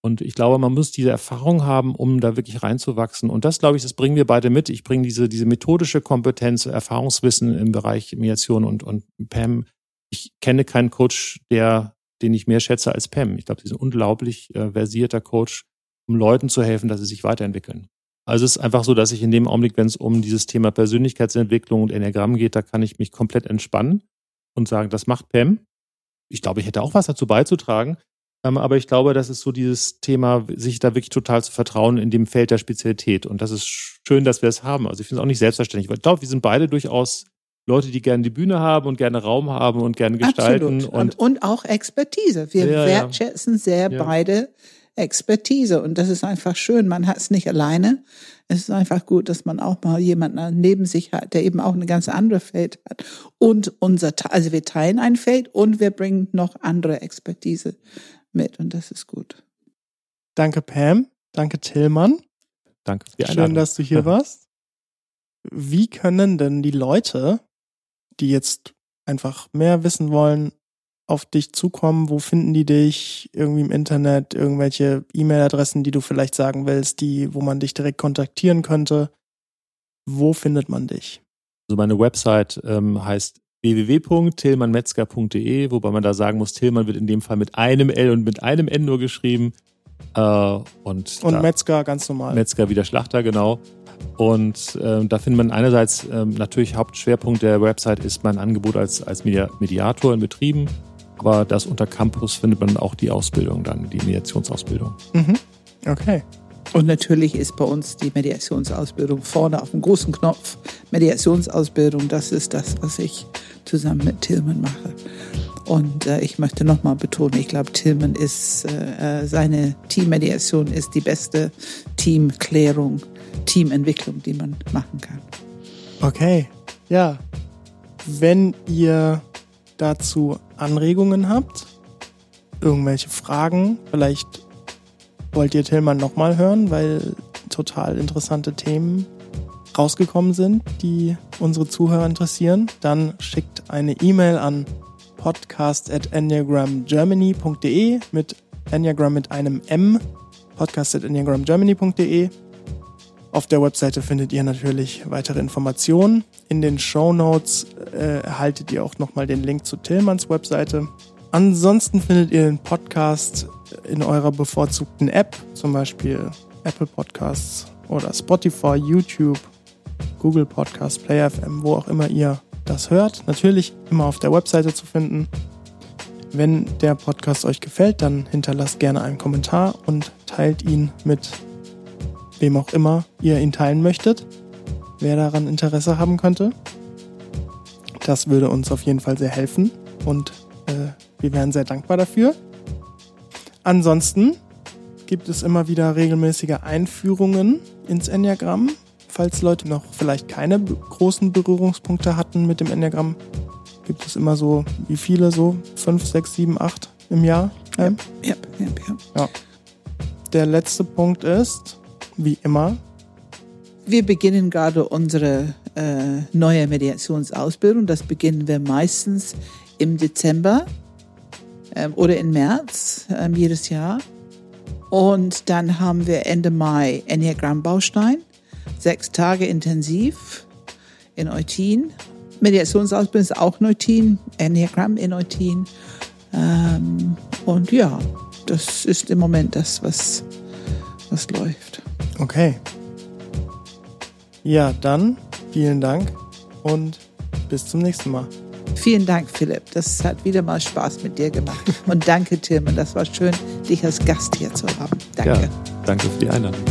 C: Und ich glaube, man muss diese Erfahrung haben, um da wirklich reinzuwachsen. Und das, glaube ich, das bringen wir beide mit. Ich bringe diese, diese methodische Kompetenz, Erfahrungswissen im Bereich Mediation und, und Pam. Ich kenne keinen Coach, der, den ich mehr schätze als Pam. Ich glaube, sie ist ein unglaublich äh, versierter Coach, um Leuten zu helfen, dass sie sich weiterentwickeln. Also es ist einfach so, dass ich in dem Augenblick, wenn es um dieses Thema Persönlichkeitsentwicklung und Enneagramm geht, da kann ich mich komplett entspannen und sagen, das macht Pam. Ich glaube, ich hätte auch was dazu beizutragen. Ähm, aber ich glaube, das ist so dieses Thema, sich da wirklich total zu vertrauen in dem Feld der Spezialität. Und das ist schön, dass wir es haben. Also ich finde es auch nicht selbstverständlich. Weil ich glaube, wir sind beide durchaus Leute, die gerne die Bühne haben und gerne Raum haben und gerne gestalten.
B: Absolut.
C: Und
B: Und, und auch Expertise. Wir
C: Ja, ja.
B: wertschätzen sehr
C: Ja.
B: beide Expertise. Und das ist einfach schön. Man hat es nicht alleine. Es ist einfach gut, dass man auch mal jemanden neben sich hat, der eben auch eine ganz andere Feld hat. Und unser, also wir teilen ein Feld und wir bringen noch andere Expertise mit. Und das ist gut.
A: Danke, Pam. Danke, Tillmann.
C: danke für die
A: Schön,
C: Einladung.
A: dass du hier warst. Wie können denn die Leute, die jetzt einfach mehr wissen wollen, auf dich zukommen? Wo finden die dich? Irgendwie im Internet, irgendwelche E-Mail-Adressen, die du vielleicht sagen willst, die, wo man dich direkt kontaktieren könnte? Wo findet man dich?
C: Also meine Website ähm, heißt www.tillmannmetzger.de, wobei man da sagen muss, Tillmann wird in dem Fall mit einem L und mit einem N nur geschrieben. Äh, und
A: Und Metzger ganz normal.
C: Metzger wie der Schlachter, genau. Und ähm, da findet man einerseits ähm, natürlich Hauptschwerpunkt der Website ist mein Angebot als, als Media Mediator in Betrieben. Aber das unter Campus findet man auch die Ausbildung dann, die Mediationsausbildung.
A: mhm. Okay.
B: Und natürlich ist bei uns die Mediationsausbildung vorne auf dem großen Knopf. Mediationsausbildung, das ist das, was ich zusammen mit Tillmann mache. Und äh, ich möchte nochmal betonen, ich glaube, Tillmann ist, äh, äh, seine Teammediation ist die beste Teamklärung, Teamentwicklung, die man machen kann.
A: Okay. Ja. Wenn ihr dazu Anregungen habt, irgendwelche Fragen, vielleicht wollt ihr Tillmann nochmal hören, weil total interessante Themen rausgekommen sind, die unsere Zuhörer interessieren, dann schickt eine E-Mail an podcast at enneagramgermany.de mit Enneagram mit einem M, podcast at enneagramgermany.de. Auf der Webseite findet ihr natürlich weitere Informationen. In den Show Notes äh, erhaltet ihr auch nochmal den Link zu Tillmanns Webseite. Ansonsten findet ihr den Podcast in eurer bevorzugten App, zum Beispiel Apple Podcasts oder Spotify, YouTube, Google Podcasts, Play FM, wo auch immer ihr das hört. Natürlich immer auf der Webseite zu finden. Wenn der Podcast euch gefällt, dann hinterlasst gerne einen Kommentar und teilt ihn mit wem auch immer ihr ihn teilen möchtet, wer daran Interesse haben könnte. Das würde uns auf jeden Fall sehr helfen und äh, wir wären sehr dankbar dafür. Ansonsten gibt es immer wieder regelmäßige Einführungen ins Enneagramm. Falls Leute noch vielleicht keine großen Berührungspunkte hatten mit dem Enneagramm, gibt es immer so, wie viele so? Fünf, sechs, sieben, acht im Jahr?
B: Ja, ja, ja, ja.
A: ja. Der letzte Punkt ist, wie immer.
B: Wir beginnen gerade unsere äh, neue Mediationsausbildung. Das beginnen wir meistens im Dezember ähm, oder im März ähm, jedes Jahr. Und dann haben wir Ende Mai Enneagram Baustein, sechs Tage intensiv in Eutin. Mediationsausbildung ist auch Neutin, Enneagram in Eutin. Ähm, und ja, das ist im Moment das, was, was läuft.
A: Okay. Ja, dann vielen Dank und bis zum nächsten Mal.
B: Vielen Dank, Philipp. Das hat wieder mal Spaß mit dir gemacht. Und danke, Tim. Und das war schön, dich als Gast hier zu haben. Danke.
C: Ja, danke für die Einladung.